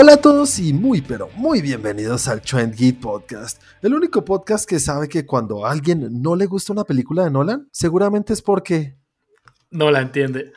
Hola a todos y muy pero muy bienvenidos al Trend Geek Podcast, el único podcast que sabe que cuando a alguien no le gusta una película de Nolan, seguramente es porque no la entiende.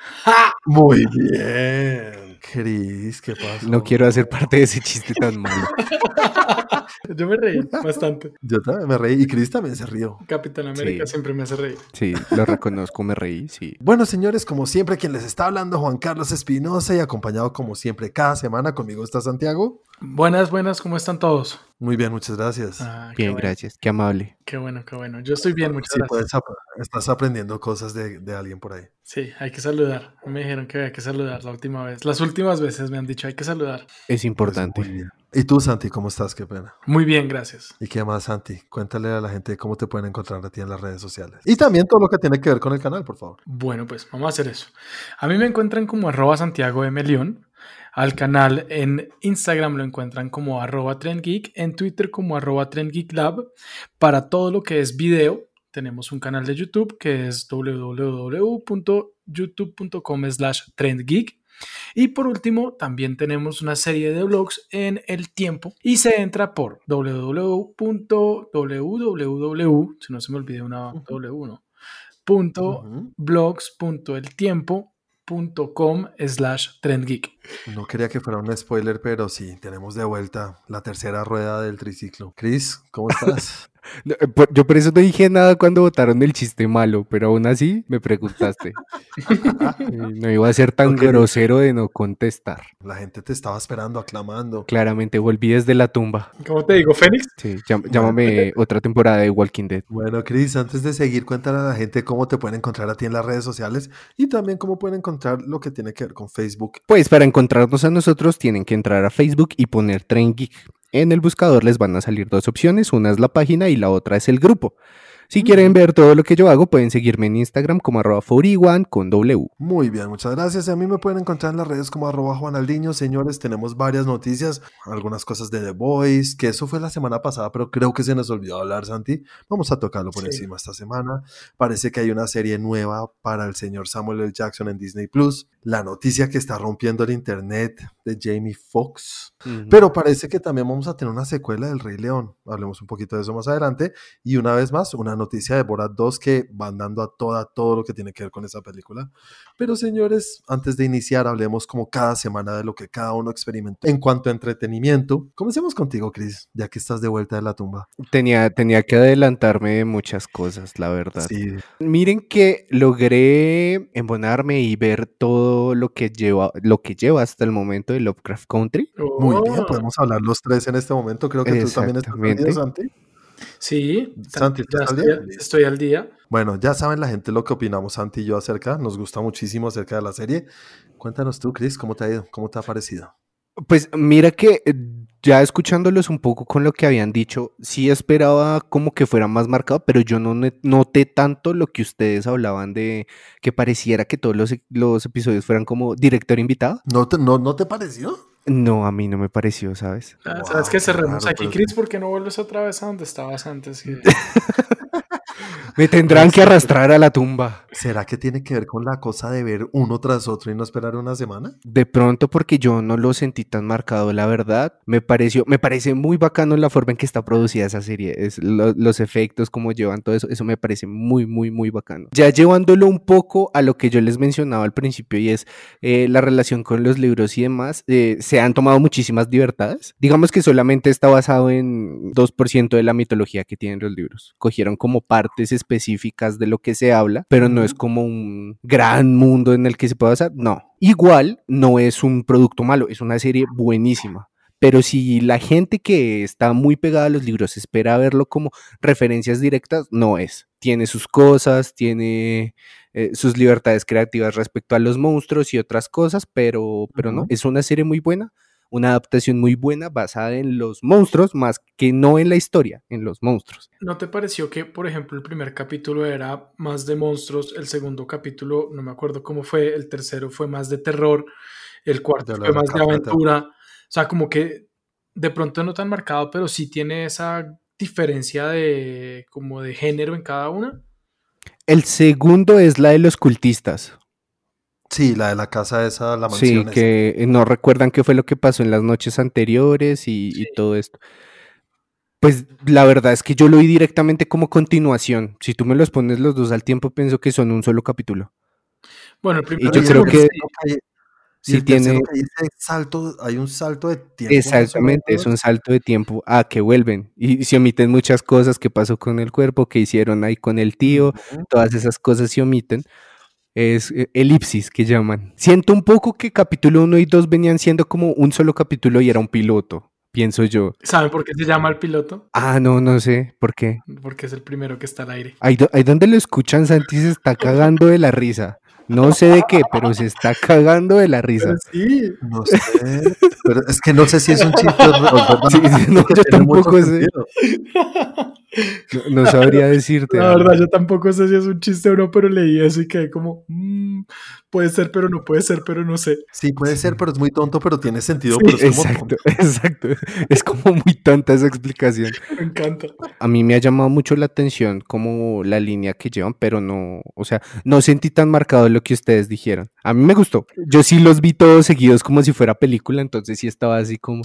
Muy bien. Chris, ¿qué pasa? No quiero hacer parte de ese chiste tan malo. Yo me reí bastante. Yo también me reí y Chris también se rió. Capitán América siempre me hace reír. Sí, lo reconozco, me reí, sí. Bueno, señores, como siempre, quien les está hablando, Juan Carlos Espinosa, y acompañado como siempre cada semana conmigo está Santiago. Buenas, buenas, ¿cómo están todos? Muy bien, muchas gracias. Ah, bien, gracias, qué amable. Qué bueno, qué bueno. Yo estoy bien, muchas gracias. estás aprendiendo cosas de, de, alguien por ahí. Sí, hay que saludar. Me dijeron que había que saludar la última vez. Las últimas veces me han dicho hay que saludar. Es importante. ¿Y tú, Santi, cómo estás? Qué pena. Muy bien, gracias. ¿Y qué más, Santi? Cuéntale a la gente cómo te pueden encontrar a ti en las redes sociales. Y también todo lo que tiene que ver con el canal, por favor. Bueno, pues vamos a hacer eso. A mí me encuentran como arroba Santiago M. León. Al canal en Instagram lo encuentran como arroba trendgeek, en Twitter como arroba trendgeeklab. Para todo lo que es video, tenemos un canal de YouTube que es www.youtube.com slash trendgeek. Y por último, también tenemos una serie de blogs en el tiempo y se entra por www.www, si no se me olvide una W, ¿no? Punto com slash trendgeek. No quería que fuera un spoiler, pero sí, tenemos de vuelta la tercera rueda del triciclo. Chris, ¿cómo estás? Eh, yo por eso no dije nada cuando votaron el chiste malo, pero aún así me preguntaste. no iba a ser tan grosero de no contestar. La gente te estaba esperando, aclamando. Claramente volví desde la tumba. ¿Cómo te digo, Fénix? Sí, llámame otra temporada de Walking Dead. Bueno, Chris, antes de seguir, cuéntale a la gente cómo te pueden encontrar a ti en las redes sociales y también cómo pueden encontrar lo que tiene que ver con Facebook. Pues para encontrarnos a nosotros tienen que entrar a Facebook y poner Tren Geek. En el buscador les van a salir dos opciones, una es la página y la otra es el grupo. Si quieren ver todo lo que yo hago, pueden seguirme en Instagram como arroba 41 con W. Muy bien, muchas gracias. A mí me pueden encontrar en las redes como arroba Juanaldiño. Señores, tenemos varias noticias, algunas cosas de The Voice, que eso fue la semana pasada, pero creo que se nos olvidó hablar, Santi. Vamos a tocarlo por encima esta semana. Parece que hay una serie nueva para el señor Samuel L. Jackson en Disney Plus. La noticia que está rompiendo el internet de Jamie Foxx. Pero parece que también vamos a tener una secuela del Rey León. Hablemos un poquito de eso más adelante. Y una vez más, una noticia de Borat 2 que van dando a toda todo lo que tiene que ver con esa película. Pero señores, antes de iniciar, hablemos como cada semana de lo que cada uno experimentó en cuanto a entretenimiento. Comencemos contigo, Chris, ya que estás de vuelta de la tumba. Tenía, tenía que adelantarme de muchas cosas, la verdad. Sí. Miren que logré embonarme y ver todo lo que lleva, lo que lleva hasta el momento de Lovecraft Country. Muy bien, oh. podemos hablar los tres en este momento. Creo que tú también estás Santi. Sí, Santi, estoy, al día. Bueno, ya saben la gente lo que opinamos Santi y yo acerca. Nos gusta muchísimo acerca de la serie. Cuéntanos tú, Chris, ¿cómo te ha ido? ¿Cómo te ha parecido? Pues mira que ya escuchándolos un poco con lo que habían dicho, sí esperaba como que fuera más marcado, pero yo no noté tanto lo que ustedes hablaban de que pareciera que todos los, los episodios fueran como director invitado. ¿No te, no, ¿No te pareció? No, a mí no me pareció, ¿sabes? Ah, ¿Sabes qué? Cerremos aquí, Chris, porque no vuelves otra vez a donde estabas antes. Me tendrán que arrastrar a la tumba. ¿Será que tiene que ver con la cosa de ver uno tras otro y no esperar una semana? De pronto, porque yo no lo sentí tan marcado, la verdad. Me pareció, me parece muy bacano la forma en que está producida esa serie. Es los efectos, cómo llevan todo eso, eso me parece muy, muy, muy bacano. Ya llevándolo un poco a lo que yo les mencionaba al principio y es eh, la relación con los libros y demás, eh, se han tomado muchísimas libertades. Digamos que solamente está basado en 2% de la mitología que tienen los libros. Cogieron como partes específicas de lo que se habla, pero no es como un gran mundo en el que se pueda hacer, no. Igual no es un producto malo, es una serie buenísima. Pero si la gente que está muy pegada a los libros espera verlo como referencias directas, no es. Tiene sus cosas, tiene eh, sus libertades creativas respecto a los monstruos y otras cosas, pero, pero no, es una serie muy buena una adaptación muy buena basada en los monstruos más que no en la historia, en los monstruos. ¿No te pareció que, por ejemplo, el primer capítulo era más de monstruos, el segundo capítulo, no me acuerdo cómo fue, el tercero fue más de terror, el cuarto fue más de aventura? O sea, como que de pronto no tan marcado, pero sí tiene esa diferencia de como de género en cada una. El segundo es la de los cultistas. Sí, la de la casa esa, la mansión. Sí, que no recuerdan qué fue lo que pasó en las noches anteriores y, todo esto. Pues la verdad es que yo lo vi directamente como continuación. Si tú me los pones los dos al tiempo, pienso que son un solo capítulo. Bueno, el primero y yo creo que sí tiene salto, hay un salto de tiempo. Exactamente, es un salto de tiempo a que vuelven y se omiten muchas cosas que pasó con el cuerpo, que hicieron ahí con el tío, todas esas cosas se omiten es eh, elipsis que llaman. Siento un poco que capítulo 1 y 2 venían siendo como un solo capítulo y era un piloto, pienso yo. ¿Saben por qué se llama el piloto? Ah, no, no sé, ¿por qué? Porque es el primero que está al aire. Ahí, ahí donde lo escuchan, Santi se está cagando de la risa. No sé de qué, pero se está cagando de la risa. sí. No sé. Pero es que no sé si es un chiste o sí, no, yo tampoco sé. No, sabría decirte. La verdad, yo tampoco sé si es un chiste o no, pero leí eso y quedé como, mm, puede ser, pero no puede ser, pero no sé. Sí, puede ser, pero es muy tonto, pero tiene sentido. exacto, exacto. Es como muy tonta esa explicación. Me encanta. A mí me ha llamado mucho la atención como la línea que llevan, pero no, o sea, no sentí tan marcado lo que ustedes dijeron. A mí me gustó. Yo sí los vi todos seguidos como si fuera película, entonces sí estaba así como,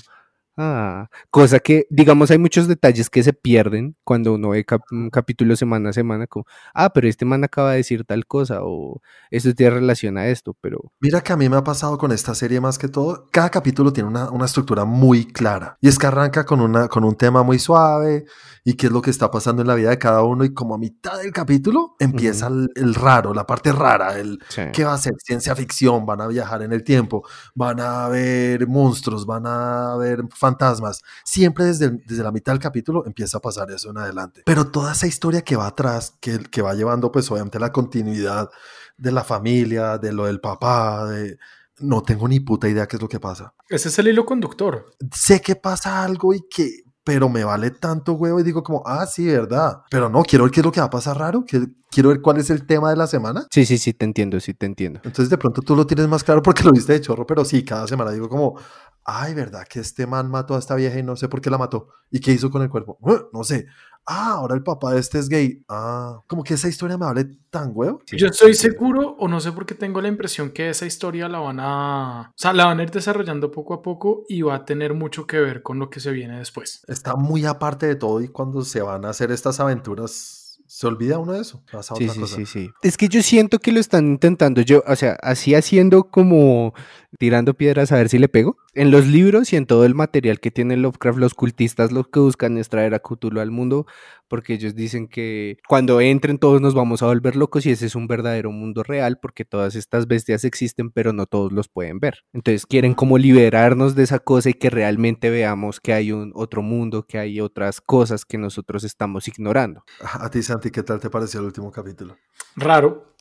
Ah, cosa que, digamos, hay muchos detalles que se pierden cuando uno ve un capítulo semana a semana, como, ah, pero este man acaba de decir tal cosa, o esto tiene relación a esto, pero... Mira que a mí me ha pasado con esta serie más que todo, cada capítulo tiene una, una estructura muy clara, y es que arranca con, una, con un tema muy suave, y qué es lo que está pasando en la vida de cada uno, y como a mitad del capítulo empieza el, raro, la parte rara, el qué va a ser ciencia ficción, van a viajar en el tiempo, van a ver monstruos, van a ver fantasmas. Siempre desde, desde la mitad del capítulo empieza a pasar eso en adelante. Pero toda esa historia que va atrás, que, que va llevando pues obviamente la continuidad de la familia, de lo del papá, de... No tengo ni puta idea qué es lo que pasa. Ese es el hilo conductor. Sé que pasa algo y que pero me vale tanto huevo y digo como, ah, sí, verdad. Pero no, quiero ver qué es lo que va a pasar raro, quiero ver cuál es el tema de la semana. Sí, sí, sí, te entiendo, sí, te entiendo. Entonces de pronto tú lo tienes más claro porque lo viste de chorro, pero sí, cada semana digo como, ay, ¿verdad que este man mató a esta vieja y no sé por qué la mató? ¿Y qué hizo con el cuerpo? No sé. Ah, ahora el papá de este es gay. Ah, como que esa historia me vale tan huevo. Yo estoy seguro, o no sé por qué tengo la impresión que esa historia la van a. O sea, la van a ir desarrollando poco a poco y va a tener mucho que ver con lo que se viene después. Está muy aparte de todo y cuando se van a hacer estas aventuras se olvida uno de eso. sí, sí, sí, sí. Es que yo siento que lo están intentando. Yo, o sea, así haciendo como tirando piedras a ver si le pego. En los libros y en todo el material que tiene Lovecraft, los cultistas lo que buscan es traer a Cthulhu al mundo porque ellos dicen que cuando entren todos nos vamos a volver locos y ese es un verdadero mundo real porque todas estas bestias existen pero no todos los pueden ver. Entonces quieren como liberarnos de esa cosa y que realmente veamos que hay un otro mundo, que hay otras cosas que nosotros estamos ignorando. A ti Santi, ¿qué tal te pareció el último capítulo? Raro.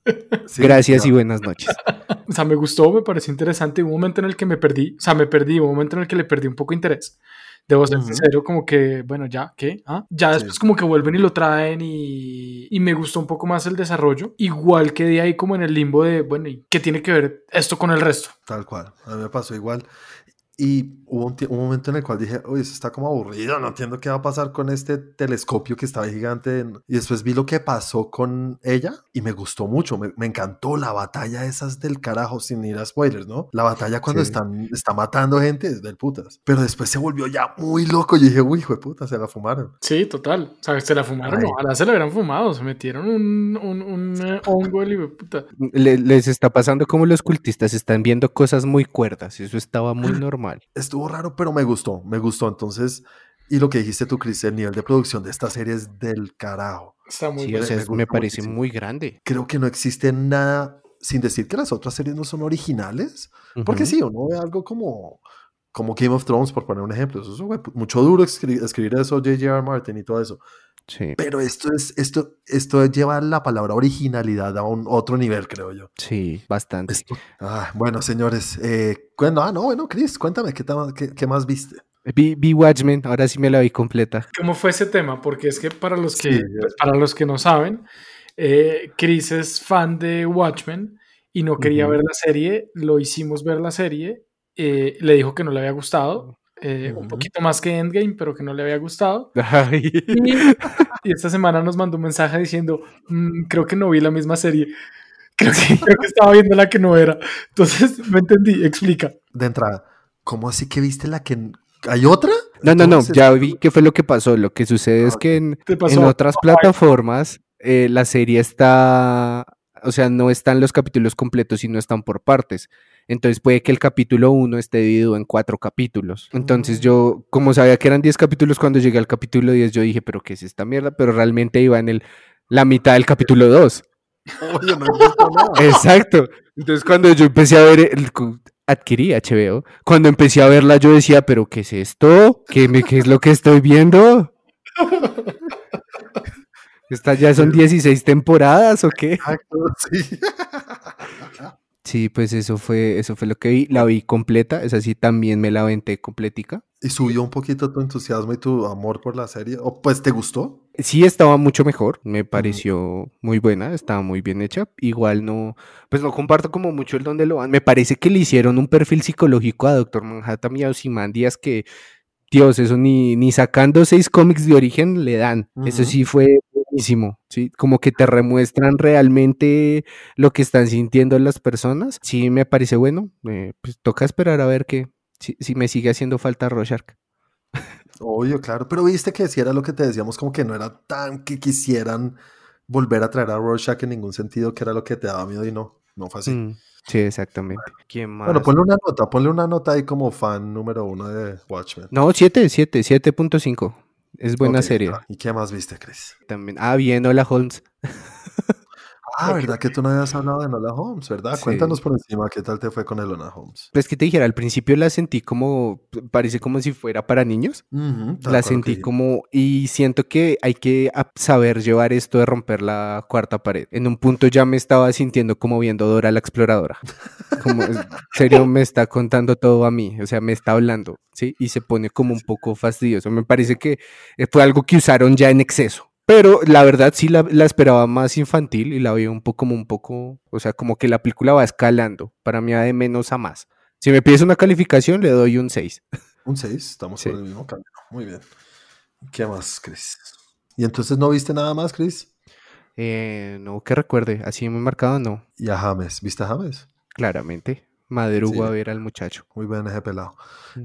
Gracias y buenas noches. o sea, me gustó, me pareció interesante. Hubo un momento en el que me perdí, o sea, me perdí, un momento en el que le perdí un poco de interés. Debo ser sincero, como que, bueno, ya, ¿qué? ¿Ah? Ya después como que vuelven y lo traen y, y, me gustó un poco más el desarrollo. Igual quedé ahí como en el limbo de, bueno, ¿y qué tiene que ver esto con el resto? Tal cual, a mí me pasó igual. Y hubo un, momento en el cual dije, oye, eso está como aburrido, no entiendo qué va a pasar con este telescopio que estaba gigante. Y después vi lo que pasó con ella y me gustó mucho, me, encantó la batalla esas del carajo, sin ir a spoilers, ¿no? La batalla cuando están, está matando gente es del putas. Pero después se volvió ya muy loco y dije, uy, hijo de puta, se la fumaron. Sí, total. O sea, se la fumaron, ojalá se la hubieran fumado, se metieron un, un, un eh, hongo el hijo de puta. les está pasando como los cultistas están viendo cosas muy cuerdas, eso estaba muy normal. Estuvo raro, pero me gustó, me gustó. Entonces, y lo que dijiste tú, Chris, el nivel de producción de esta serie es del carajo. Está muy sí, me, parece muy grande. Creo que no existe nada, sin decir que las otras series no son originales, porque sí, uno ve algo como, como Game of Thrones, por poner un ejemplo. Eso es mucho duro escribir, eso, J.J.R. Martin y todo eso. Sí. Pero esto es, esto, esto lleva la palabra originalidad a un otro nivel, creo yo. Sí, bastante. Ah, bueno, señores, eh, bueno, ah, no, bueno, Chris, cuéntame, ¿qué, qué, más viste? Vi, Watchmen, ahora sí me la vi completa. ¿Cómo fue ese tema? Porque es que para los que, pues, para los que no saben, eh, Chris es fan de Watchmen y no quería ver la serie, lo hicimos ver la serie, eh, le dijo que no le había gustado eh, un poquito más que Endgame, pero que no le había gustado. Y, esta semana nos mandó un mensaje diciendo, mm, creo que no vi la misma serie. Creo que, estaba viendo la que no era. Entonces, me entendí, explica. De entrada, ¿cómo así que viste la que... ¿Hay otra? No, no, no, ya vi qué fue lo que pasó. Lo que sucede es que en, otras plataformas eh, la serie está, o sea, no están los capítulos completos, sino están por partes. Entonces puede que el capítulo 1 esté dividido en cuatro capítulos. Entonces yo, como sabía que eran 10 capítulos, cuando llegué al capítulo 10, yo dije, pero ¿qué es esta mierda? Pero realmente iba en el, la mitad del capítulo 2. Exacto. Entonces cuando yo empecé a ver, adquirí HBO, cuando empecé a verla yo decía, pero ¿qué es esto? ¿Qué, me, qué es lo que estoy viendo? ¿Estas ya son 16 temporadas o qué? Exacto, sí. Sí, pues eso fue, eso fue lo que vi. La vi completa, es así, también me la aventé completica. ¿Y subió un poquito tu entusiasmo y tu amor por la serie? ¿O pues te gustó? Sí, estaba mucho mejor, me pareció muy buena, estaba muy bien hecha. Igual no, pues no comparto como mucho el donde lo van. Me parece que le hicieron un perfil psicológico a Doctor Manhattan y a Ozymandias que, Dios, eso ni, ni sacando seis cómics de origen le dan. Eso sí fue ¿sí? Como que te remuestran realmente lo que están sintiendo las personas. Sí, me parece bueno. Eh, pues toca esperar a ver que si, me sigue haciendo falta Rorschach. Obvio, claro, pero viste que si era lo que te decíamos, como que no era tan que quisieran volver a traer a Rorschach en ningún sentido, que era lo que te daba miedo y no, no fue así. Mm, sí, exactamente. Bueno, ponle una nota, ponle una nota ahí como fan número uno de Watchmen. No, 7, 7, 7.5. Es buena serie. ¿Y qué más viste, Chris? También. Ah, bien, hola Holmes. Ah, ¿verdad que tú no habías hablado de Enola Holmes, verdad? Cuéntanos por encima qué tal te fue con Enola Holmes. Pues que te dijera, al principio la sentí como, parece como si fuera para niños. la sentí como, y siento que hay que saber llevar esto de romper la cuarta pared. En un punto ya me estaba sintiendo como viendo Dora la exploradora. Como, en serio, me está contando todo a mí, o sea, me está hablando, ¿sí? Y se pone como un poco fastidioso. Me parece que fue algo que usaron ya en exceso. Pero la verdad sí la, esperaba más infantil y la vi un poco como un poco, o sea, como que la película va escalando. Para mí va de menos a más. Si me pides una calificación, le doy un 6. Un 6, estamos por el mismo camino. Muy bien. ¿Qué más, Chris? ¿Y entonces no viste nada más, Chris? Eh, no, que recuerde, así muy marcado no. ¿Y a James? ¿Viste a James? Claramente. Madrugo a ver al muchacho. Muy bien ese pelado.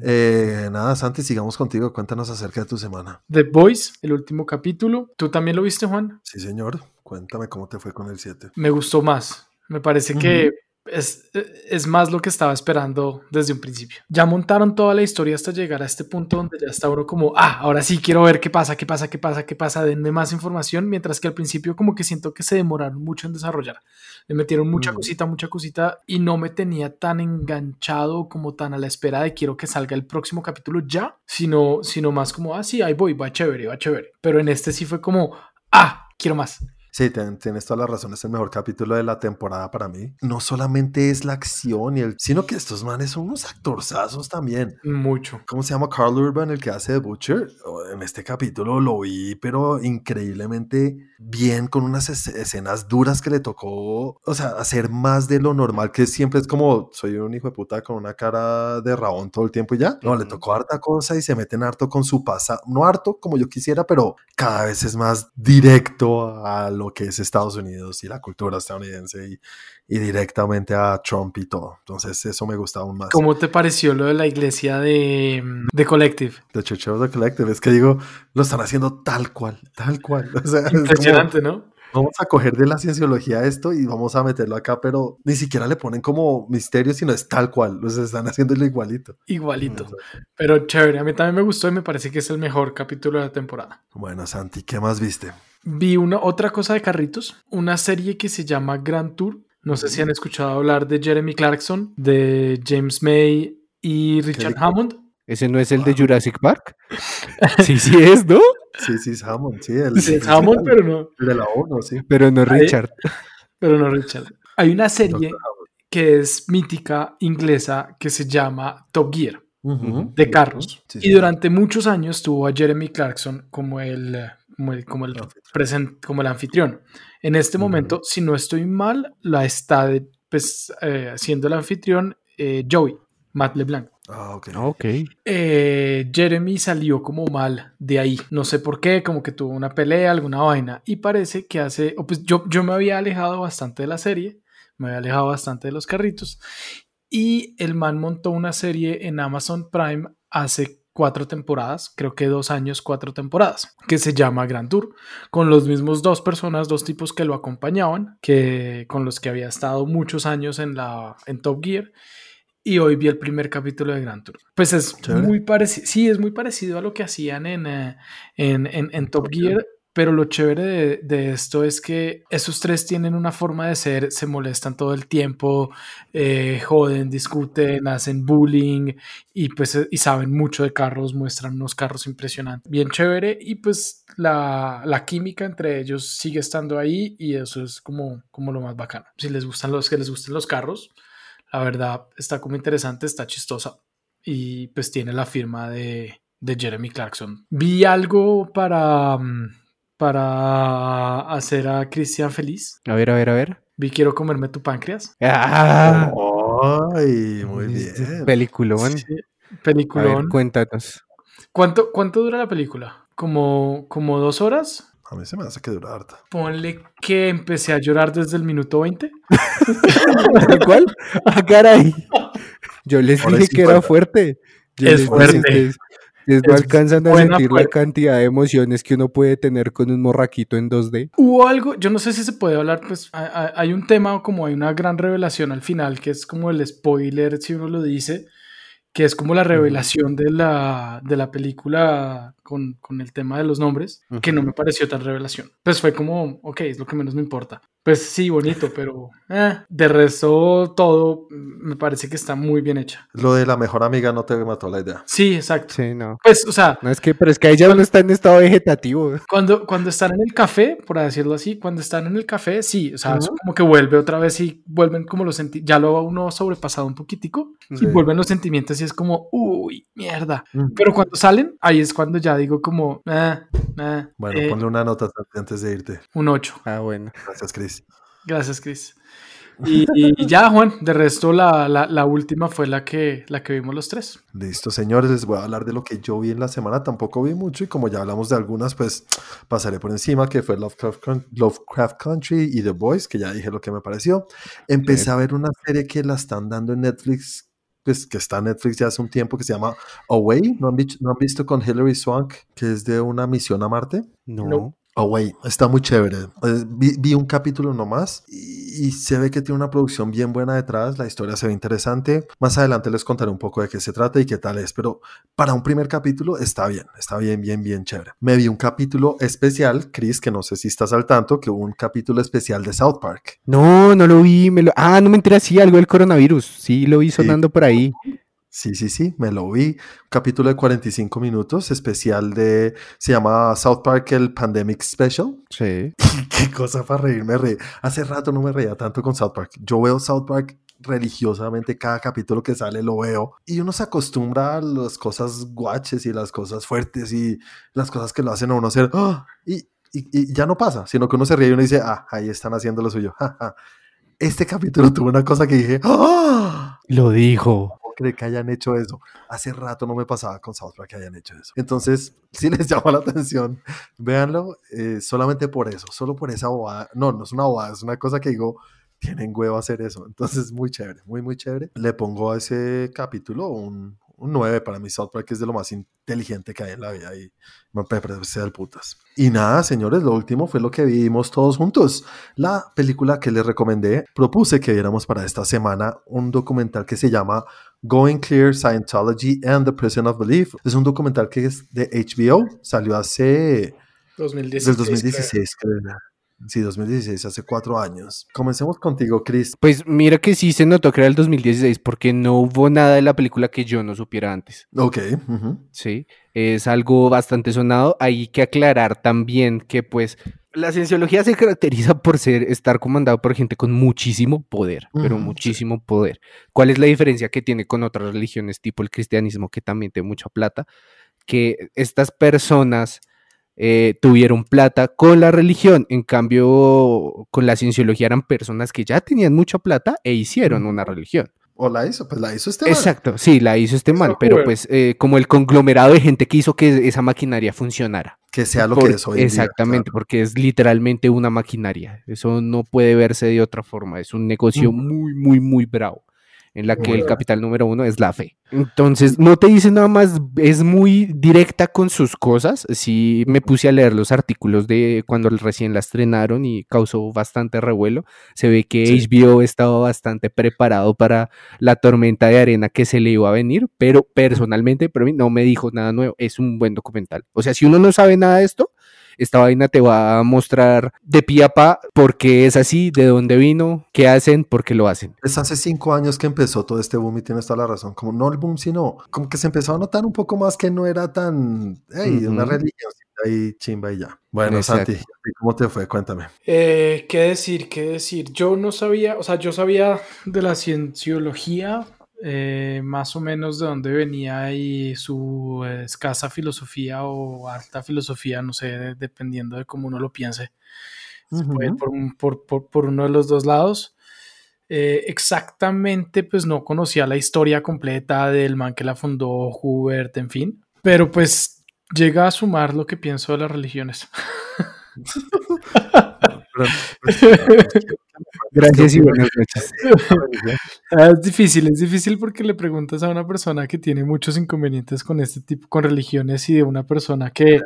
Eh, nada, Santi, sigamos contigo. Cuéntanos acerca de tu semana. The Boys, el último capítulo. ¿Tú también lo viste, Juan? Sí, señor. Cuéntame cómo te fue con el 7. Me gustó más. Me parece que es, es, más lo que estaba esperando desde un principio. Ya montaron toda la historia hasta llegar a este punto donde ya está uno como, ah, ahora sí quiero ver qué pasa, qué pasa, qué pasa, qué pasa, denme más información, mientras que al principio como que siento que se demoraron mucho en desarrollar. Le metieron mucha mm. cosita, mucha cosita y no me tenía tan enganchado como tan a la espera de quiero que salga el próximo capítulo ya, sino, sino más como, ah, sí, ahí voy, va chévere, va chévere. Pero en este sí fue como, ah, quiero más. Sí, tienes toda la razón, es el mejor capítulo de la temporada para mí. No solamente es la acción y el, sino que estos manes son unos actorzazos también. Mucho. ¿Cómo se llama Carl Urban, el que hace de Butcher? Oh, en este capítulo lo vi, pero increíblemente bien, con unas escenas duras que le tocó, o sea, hacer más de lo normal, que siempre es como, soy un hijo de puta con una cara de rabón todo el tiempo y ya. No, le tocó harta cosa y se meten harto con su pasado, no harto como yo quisiera, pero cada vez es más directo a lo que es Estados Unidos y la cultura estadounidense y, y, directamente a Trump y todo. Entonces eso me gusta aún más. ¿Cómo te pareció lo de la iglesia de, de Collective? De Church of the Collective. Es que digo, lo están haciendo tal cual, tal cual. Impresionante, ¿no? Vamos a coger de la cienciología esto y vamos a meterlo acá, pero ni siquiera le ponen como misterio, sino es tal cual. Los están haciéndolo igualito. Igualito. Pero chévere, a mí también me gustó y me parece que es el mejor capítulo de la temporada. Bueno, Santi, ¿qué más viste? Vi una otra cosa de carritos, una serie que se llama Grand Tour. No sé si han escuchado hablar de Jeremy Clarkson, de James May y Richard Hammond. ¿Ese no es el de Jurassic Park? sí, sí es, ¿no? Sí, sí, es Hammond, sí. El, sí, Hammond, pero no. El de la 1, sí. Pero no Richard. pero no Richard. Hay una serie que es mítica inglesa que se llama Top Gear, de carros. y durante muchos años tuvo a Jeremy Clarkson como el como el, como el, anfitrión. En este momento, si no estoy mal, la está pues, eh, siendo el anfitrión eh, Joey, Matt LeBlanc. Ah, ok. okay. Eh, Jeremy salió como mal de ahí. No sé por qué, como que tuvo una pelea, alguna vaina. Y parece que hace. pues yo, yo me había alejado bastante de la serie me había alejado bastante de los carritos. Y el man montó una serie en Amazon Prime hace cuatro temporadas, creo que dos años, cuatro temporadas, que se llama Grand Tour, con los mismos dos personas, dos tipos que lo acompañaban, que con los que había estado muchos años en la en Top Gear y hoy vi el primer capítulo de Grand Tour. Pues es muy parecido, sí, es muy parecido a lo que hacían en, eh, en, en, Top Gear, pero lo chévere de, esto es que esos tres tienen una forma de ser, se molestan todo el tiempo, eh, joden, discuten, hacen bullying y pues y saben mucho de carros, muestran unos carros impresionantes, bien chévere y pues la, la, química entre ellos sigue estando ahí y eso es como, como lo más bacano. Si les gustan los que les gusten los carros, la verdad está como interesante, está chistosa y pues tiene la firma de, de Jeremy Clarkson. Vi algo para, mm, para hacer a Cristian feliz. A ver, a ver, a ver. Vi Quiero comerme tu páncreas. ¡Ah! ¡Ay! Muy bien. Peliculón. Sí, peliculón. cuéntanos. ¿Cuánto, ¿Cuánto dura la película? ¿Como, como dos horas? A mí se me hace que dura harta. Ponle que empecé a llorar desde el minuto 20. ¿Cuál? ¡Ah, caray! Yo les dije que era fuerte. es fuerte. No alcanzan a sentir la cantidad de emociones que uno puede tener con un morraquito en 2D. Hubo algo, yo no sé si se puede hablar, pues hay un tema como hay una gran revelación al final, que es como el spoiler, si uno lo dice, que es como la revelación de la, de la película con, con, el tema de los nombres, que no me pareció tan revelación. Pues fue como, ok, es lo que menos me importa. Pues sí, bonito, pero eh, de resto todo me parece que está muy bien hecha. Lo de la mejor amiga no te mató la idea. Sí, exacto. Sí, no. Pues, o sea. No es que, pero es que ella no está en estado vegetativo. Cuando, cuando están en el café, por decirlo así, cuando están en el café, sí, o sea, como que vuelve otra vez y vuelven como los sentimientos, ya lo uno sobrepasado un poquitico y vuelven los sentimientos y es como, uy, mierda. Pero cuando salen, ahí es cuando ya digo como, ah, ah, Bueno, eh, ponle una nota antes de irte. Un 8. Ah, bueno. Gracias, Chris. Gracias, Chris. Y, ya, Juan, de resto la, la, última fue la que, la que vimos los tres. Listo, señores, les voy a hablar de lo que yo vi en la semana, tampoco vi mucho y como ya hablamos de algunas, pues pasaré por encima, que fue Lovecraft, Lovecraft Country y The Boys, que ya dije lo que me pareció. Empecé a ver una serie que la están dando en Netflix, pues que está en Netflix ya hace un tiempo, que se llama Away, ¿no han, visto, ¿no han visto con Hilary Swank, que es de una misión a Marte? no. Oh, güey, está muy chévere. Eh, vi, un capítulo nomás y, y, se ve que tiene una producción bien buena detrás. La historia se ve interesante. Más adelante les contaré un poco de qué se trata y qué tal es. Pero para un primer capítulo está bien, está bien, bien, bien chévere. Me vi un capítulo especial, Chris, que no sé si estás al tanto, que hubo un capítulo especial de South Park. No, no lo vi. Me lo... Ah, no me enteré así, algo del coronavirus. Sí, lo vi sonando por ahí. Sí, sí, sí, me lo vi. Capítulo de 45 minutos, especial de. Se llama South Park el Pandemic Special. Sí. Qué cosa para reírme. Re... Hace rato no me reía tanto con South Park. Yo veo South Park religiosamente, cada capítulo que sale lo veo. Y uno se acostumbra a las cosas guaches y las cosas fuertes y las cosas que lo hacen a uno ser. ¡ah! Y, y, ya no pasa, sino que uno se ríe y uno dice, ah, ahí están haciendo lo suyo. este capítulo tuvo una cosa que dije, ¡ah! Lo dijo que hayan hecho eso. Hace rato no me pasaba con South Park que hayan hecho eso. Entonces, si les llama la atención, véanlo eh, solamente por eso, solo por esa bobada. No, no es una bobada, es una cosa que digo, tienen huevo hacer eso. Entonces, muy chévere, muy, muy chévere. Le pongo a ese capítulo un, un 9 para mí. South Park es de lo más inteligente que hay en la vida y me parece del putas. Y nada, señores, lo último fue lo que vimos todos juntos. La película que les recomendé, propuse que viéramos para esta semana un documental que se llama Going Clear Scientology and the Prison of Belief. Es un documental que es de HBO, salió hace... 2016. Del 2016, creo. Sí, 2016, hace cuatro años. Comencemos contigo, Chris. Pues mira que sí se notó que era el 2016 porque no hubo nada de la película que yo no supiera antes. Ok. Sí, es algo bastante sonado. Hay que aclarar también que pues la cienciología se caracteriza por ser, estar comandado por gente con muchísimo poder, pero muchísimo poder. ¿Cuál es la diferencia que tiene con otras religiones tipo el cristianismo que también tiene mucha plata? Que estas personas eh, tuvieron plata con la religión. En cambio, con la cienciología eran personas que ya tenían mucha plata e hicieron una religión. O la hizo, pues la hizo este mal. Exacto, sí, la hizo este mal, pero pues eh, como el conglomerado de gente que hizo que esa maquinaria funcionara. Que sea lo que es hoy. Exactamente, porque es literalmente una maquinaria. Eso no puede verse de otra forma. Es un negocio muy, muy, muy bravo en la que el capital número uno es la fe. Entonces, no te dice nada más, es muy directa con sus cosas. Sí, me puse a leer los artículos de cuando recién la estrenaron y causó bastante revuelo. Se ve que HBO estaba bastante preparado para la tormenta de arena que se le iba a venir, pero personalmente, pero mí no me dijo nada nuevo. Es un buen documental. O sea, si uno no sabe nada de esto, esta vaina te va a mostrar de pie a pa por qué es así, de dónde vino, qué hacen, por qué lo hacen. Es hace cinco años que empezó todo este boom y tienes toda la razón. Como no el boom, sino como que se empezó a notar un poco más que no era tan, hey, una religión ahí chimba y ya. Bueno, Santi, ¿cómo te fue? Cuéntame. Eh, ¿Qué decir? ¿Qué decir? Yo no sabía, o sea, yo sabía de la cienciología, eh, más o menos de dónde venía y su escasa filosofía o alta filosofía, no sé, dependiendo de cómo uno lo piense. por, por, uno de los dos lados. Eh, exactamente, pues no conocía la historia completa del man que la fundó, Hubert, en fin. Pero pues llega a sumar lo que pienso de las religiones. Gracias y buenas noches. Ah, es difícil, es difícil porque le preguntas a una persona que tiene muchos inconvenientes con este tipo, con religiones y de una persona que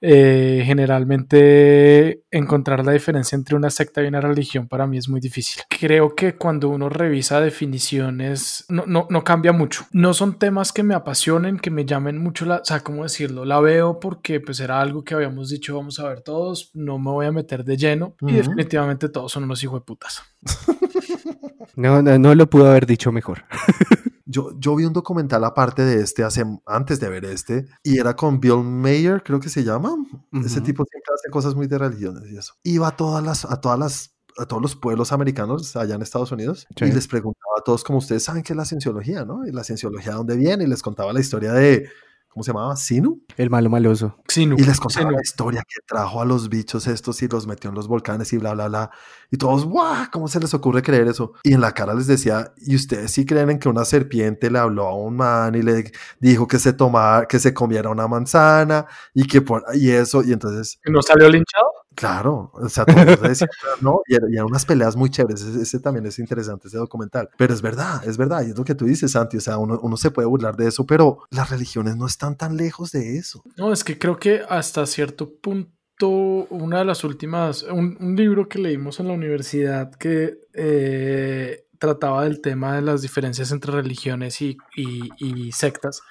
eh, generalmente encontrar la diferencia entre una secta y una religión para mí es muy difícil. Creo que cuando uno revisa definiciones no, no, no cambia mucho. No son temas que me apasionen, que me llamen mucho la, o sea, ¿cómo decirlo? La veo porque pues era algo que habíamos dicho vamos a ver todos, no me voy a meter de lleno y definitivamente todos son unos hijos de putas. No, no, no lo pudo haber dicho mejor. Yo, yo vi un documental aparte de este hace, antes de ver este y era con Bill Mayer, creo que se llama. Ese tipo siempre hace cosas muy de religiones y eso. Iba a todas las, a todas las a todos los pueblos americanos allá en Estados Unidos y les preguntaba a todos como ustedes saben qué es la cienciología, ¿no? Y la cienciología de dónde viene y les contaba la historia de ¿cómo se llamaba? Sinu. El malo maloso. Sinu. Y les contaba la historia que trajo a los bichos estos y los metió en los volcanes y bla, bla, bla. Y todos, ¡guau! ¿Cómo se les ocurre creer eso? Y en la cara les decía, ¿y ustedes sí creen en que una serpiente le habló a un man y le dijo que se tomara, que se comiera una manzana y que por, y eso, y entonces. ¿No salió linchado? Claro, o sea, todos decían, ¿no? Y, eran unas peleas muy chéveres, ese, también es interesante, ese documental. Pero es verdad, es verdad, y es lo que tú dices, Santi, o sea, uno, se puede burlar de eso, pero las religiones no están tan lejos de eso. No, es que creo que hasta cierto punto, una de las últimas, un, libro que leímos en la universidad que eh, trataba del tema de las diferencias entre religiones y sectas,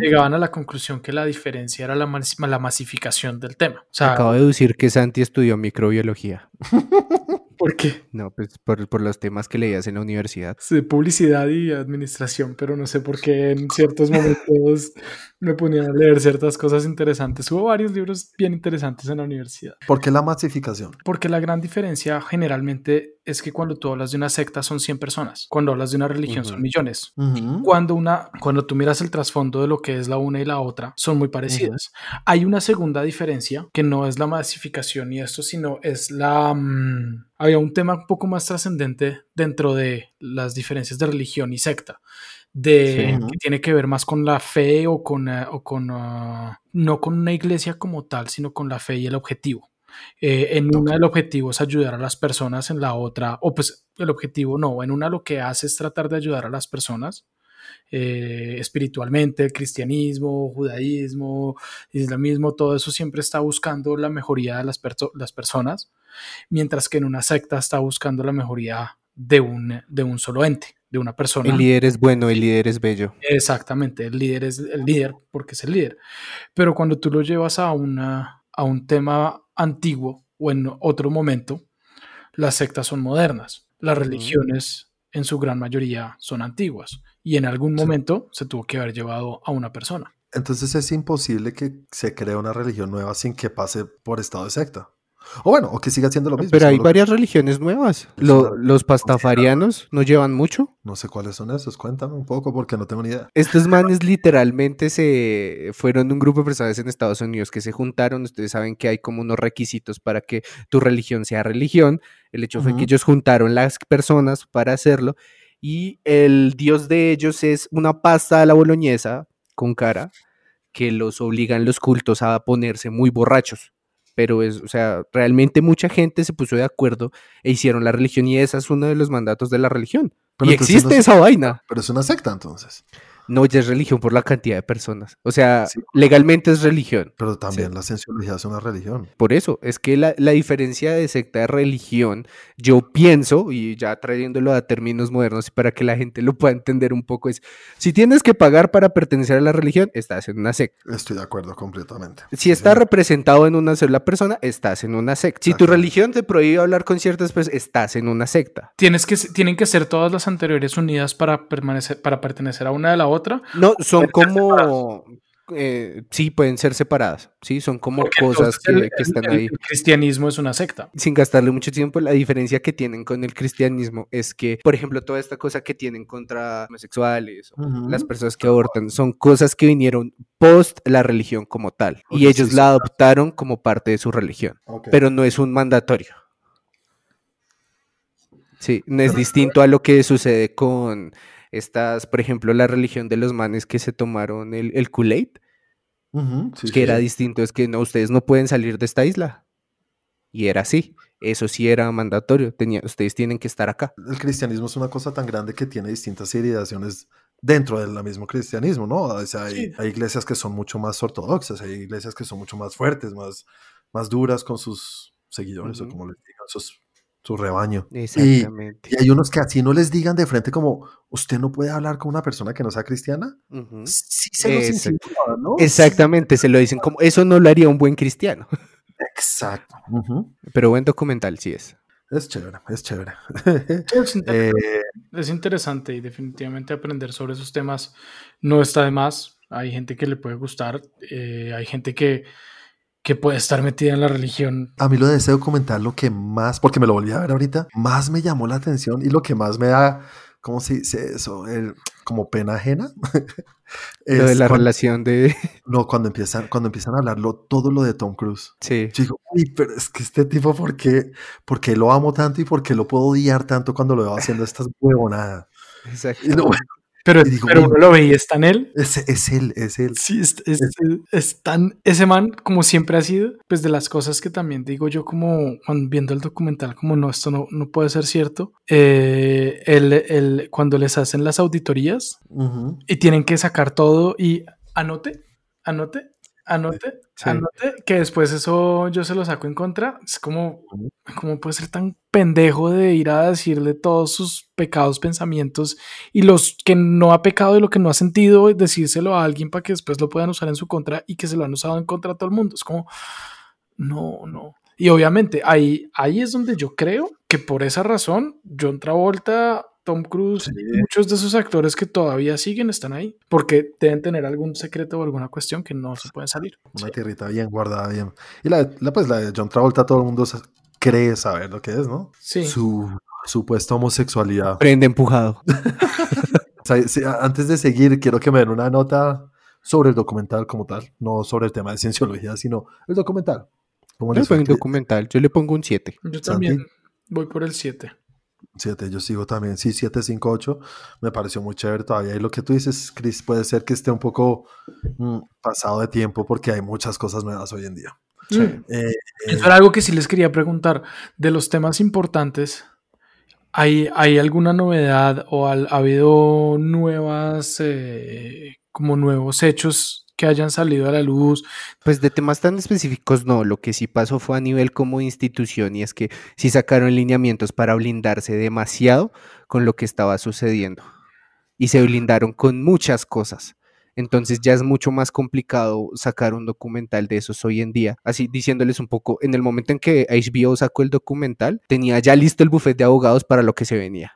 llegaban a la conclusión que la diferencia era la, la masificación del tema. Acabo de decir que Santi estudió microbiología. ¿Por qué? No, pues por, por, los temas que leías en la universidad. Sí, publicidad y administración, pero no sé por qué en ciertos momentos me ponían a leer ciertas cosas interesantes. Hubo varios libros bien interesantes en la universidad. ¿Por qué la masificación? Porque la gran diferencia generalmente es que cuando tú hablas de una secta son 100 personas, cuando hablas de una religión son millones. cuando, una, cuando tú miras el trasfondo de lo que es la una y la otra, son muy parecidas. Hay una segunda diferencia que no es la masificación y esto, sino es la... Mm, había un tema un poco más trascendente dentro de las diferencias de religión y secta, de que tiene que ver más con la fe o con, eh, o con ah, no con una iglesia como tal, sino con la fe y el objetivo. Eh, en una el objetivo es ayudar a las personas, en la otra, o pues el objetivo no, en una lo que hace es tratar de ayudar a las personas eh, espiritualmente, el cristianismo, judaísmo, islamismo, todo eso siempre está buscando la mejoría de las, las personas, mientras que en una secta está buscando la mejoría de un, de un solo ente, de una persona. El líder es bueno, el líder es bello. Exactamente, el líder es el líder porque es el líder. Pero cuando tú lo llevas a, una, a un tema antiguo o en otro momento, las sectas son modernas. Las religiones en su gran mayoría son antiguas y en algún momento se tuvo que haber llevado a una persona. Entonces es imposible que se cree una religión nueva sin que pase por estado de secta. O bueno, o que siga siendo lo mismo. Pero hay varias religiones nuevas. los pastafarianos no llevan mucho. No sé cuáles son esos. Cuéntame un poco porque no tengo ni idea. Estos manes literalmente se fueron un grupo de personas en Estados Unidos que se juntaron. Ustedes saben que hay como unos requisitos para que tu religión sea religión. El hecho fue que ellos juntaron las personas para hacerlo. Y el dios de ellos es una pasta a la boloñesa con cara que los obligan los cultos a ponerse muy borrachos. Pero es, o sea, realmente mucha gente se puso de acuerdo e hicieron la religión y ese es uno de los mandatos de la religión. y existe esa vaina. Pero es una secta entonces. No, ya es religión por la cantidad de personas. O sea, legalmente es religión. Pero también la cienciología es una religión. Por eso, es que la, diferencia de secta de religión, yo pienso, y ya trayéndolo a términos modernos para que la gente lo pueda entender un poco, es, si tienes que pagar para pertenecer a la religión, estás en una secta. Estoy de acuerdo completamente. Si estás representado en una sola persona, estás en una secta. Si tu religión te prohíbe hablar con ciertas personas, estás en una secta. Tienes que, tienen que ser todas las anteriores unidas para, permanecer, para pertenecer a una de la otra. No, son como... Eh, sí, pueden ser separadas, sí, son como cosas que, están ahí. El cristianismo es una secta. Sin gastarle mucho tiempo, la diferencia que tienen con el cristianismo es que, por ejemplo, toda esta cosa que tienen contra homosexuales, las personas que abortan, son cosas que vinieron post la religión como tal, y ellos la adoptaron como parte de su religión, pero no es un mandatorio. Sí, no es distinto a lo que sucede con estas, por ejemplo, la religión de los manes que se tomaron el, el Kool-Aid, que era distinto, es que no, ustedes no pueden salir de esta isla. Y era así, eso sí era mandatorio, tenía, ustedes tienen que estar acá. El cristianismo es una cosa tan grande que tiene distintas ideaciones dentro del mismo cristianismo, ¿no? O sea, hay, iglesias que son mucho más ortodoxas, hay iglesias que son mucho más fuertes, más, más duras con sus seguidores, o como les digan, sus su rebaño. Exactamente. Y, hay unos que así no les digan de frente como, usted no puede hablar con una persona que no sea cristiana. Sí se ¿no? Exactamente, se lo dicen como, eso no lo haría un buen cristiano. Exacto. Pero buen documental sí es. Es chévere, es chévere. Eh, es, interesante y definitivamente aprender sobre esos temas no está de más. Hay gente que le puede gustar, eh, hay gente que que puede estar metida en la religión. A mí lo de ese documental, lo que más, porque me lo volví a ver ahorita, más me llamó la atención y lo que más me da, ¿cómo se dice eso? El, como pena ajena. lo de la relación de... No, cuando empiezan, cuando empiezan a hablarlo, todo lo de Tom Cruise. Sí. Yo digo, uy, pero es que este tipo, ¿por qué, ¿por qué lo amo tanto y por qué lo puedo odiar tanto cuando lo veo haciendo estas huevonadas? Exacto. Pero, pero uno lo ve y está en él. Es, es él, es él. Sí, es, es, tan. Ese man, como siempre ha sido, pues de las cosas que también digo yo, como cuando, viendo el documental, como no, esto no, no puede ser cierto. Eh, el, cuando les hacen las auditorías y tienen que sacar todo y anote, anote, Anote, anote que después eso yo se lo saco en contra. Es como, ¿cómo puede ser tan pendejo de ir a decirle todos sus pecados, pensamientos y los que no ha pecado y lo que no ha sentido, decírselo a alguien para que después lo puedan usar en su contra y que se lo han usado en contra a todo el mundo? Es como, no, no. Y obviamente ahí, ahí es donde yo creo que por esa razón John Travolta Tom Cruise, y muchos de esos actores que todavía siguen están ahí, porque deben tener algún secreto o alguna cuestión que no se puede salir. Una tierrita bien guardada, bien. Y la, pues, la de John Travolta, todo el mundo cree saber lo que es, ¿no? Sí. Su supuesta homosexualidad. Prende empujado. antes de seguir, quiero que me den una nota sobre el documental como tal, no sobre el tema de cienciología, sino el documental. ¿Cómo les documental, yo le pongo un 7. Yo también voy por el 7. 7, yo sigo también, sí, 7, 5, 8, me pareció muy chévere todavía. Y lo que tú dices, Chris, puede ser que esté un poco mm, pasado de tiempo porque hay muchas cosas nuevas hoy en día. Sí. Eh, Eso era algo que sí les quería preguntar. De los temas importantes, ¿hay, hay alguna novedad o ha habido nuevas, eh, como nuevos hechos que hayan salido a la luz. Pues de temas tan específicos no, lo que sí pasó fue a nivel como institución y es que sí sacaron lineamientos para blindarse demasiado con lo que estaba sucediendo y se blindaron con muchas cosas. Entonces ya es mucho más complicado sacar un documental de esos hoy en día. Así diciéndoles un poco, en el momento en que HBO sacó el documental, tenía ya listo el buffet de abogados para lo que se venía.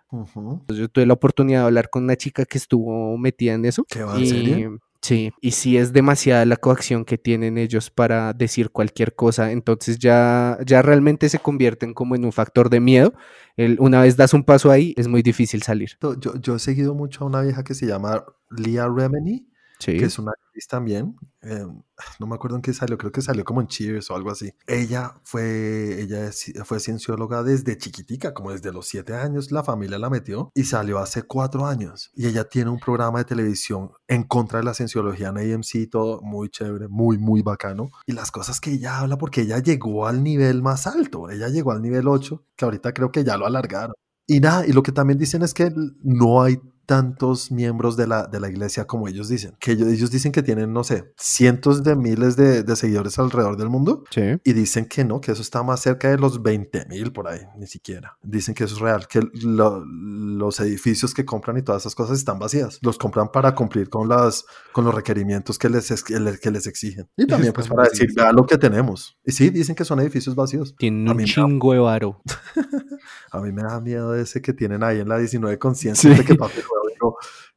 yo tuve la oportunidad de hablar con una chica que estuvo metida en eso. ¿Qué va, y, Sí, y si es demasiada la coacción que tienen ellos para decir cualquier cosa, entonces ya, ya realmente se convierten como en un factor de miedo. El, una vez das un paso ahí, es muy difícil salir. Yo, yo he seguido mucho a una vieja que se llama Leah Remini, que es una actriz también. eh, no me acuerdo en qué salió, creo que salió como en Cheers o algo así. Ella fue, ella fue ciencióloga desde chiquitica, como desde los siete años, la familia la metió y salió hace cuatro años. Y ella tiene un programa de televisión en contra de la cienciología en AMC, todo muy chévere, muy, muy bacano. Y las cosas que ella habla, porque ella llegó al nivel más alto, ella llegó al nivel 8, que ahorita creo que ya lo alargaron. Y nada, y lo que también dicen es que no hay tantos miembros de la, de la iglesia como ellos dicen. Que ellos, ellos dicen que tienen, no sé, cientos de miles de, de seguidores alrededor del mundo. Sí. Y dicen que no, que eso está más cerca de los 20 mil por ahí, ni siquiera. Dicen que eso es real, que lo- los edificios que compran y todas esas cosas están vacías. Los compran para cumplir con, las, con los requerimientos que les, que les, exigen. Y también pues para decir, vea lo que tenemos. Y sí, dicen que son edificios vacíos. Tienen un chingo de varo. A mí me da miedo ese que tienen ahí en la 19 conciencia Sí. de que papi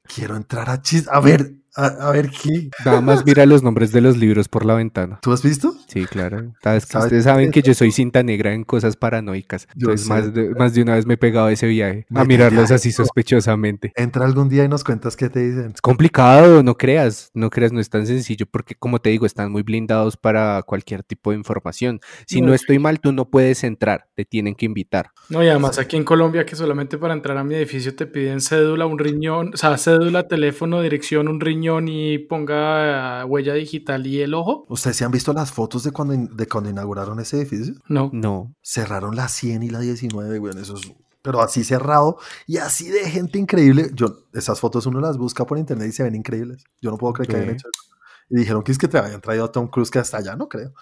quiero entrar a chis. A ver, a, a ver qué. Nada más mira los nombres de los libros por la ventana. ¿Tú has visto? Sí, claro. Sabes que ¿Sabes ustedes saben que yo soy cinta negra en cosas paranoicas. Yo Entonces, más de, más de una vez me he pegado a ese viaje a mirarlos así eso. sospechosamente. Entra algún día y nos cuentas qué te dicen. Es complicado, no creas, no creas, no es tan sencillo porque como te digo, están muy blindados para cualquier tipo de información. Si No, no es estoy mal, tú no puedes entrar, te tienen que invitar. No, y además aquí en Colombia que solamente para entrar a mi edificio te piden cédula, un riñón, o sea, cédula, teléfono, dirección, un riñón y ponga huella digital y el ojo. ¿Ustedes se han visto las fotos de cuando, in- de cuando inauguraron ese edificio? No. No, Cerraron la 100 y la 19, güey. Eso es... Pero así cerrado y así de gente increíble. Yo, esas fotos uno las busca por internet y se ven increíbles. Yo no puedo creer que hayan hecho eso. Y dijeron que es que te habían traído a Tom Cruise que hasta allá, no creo.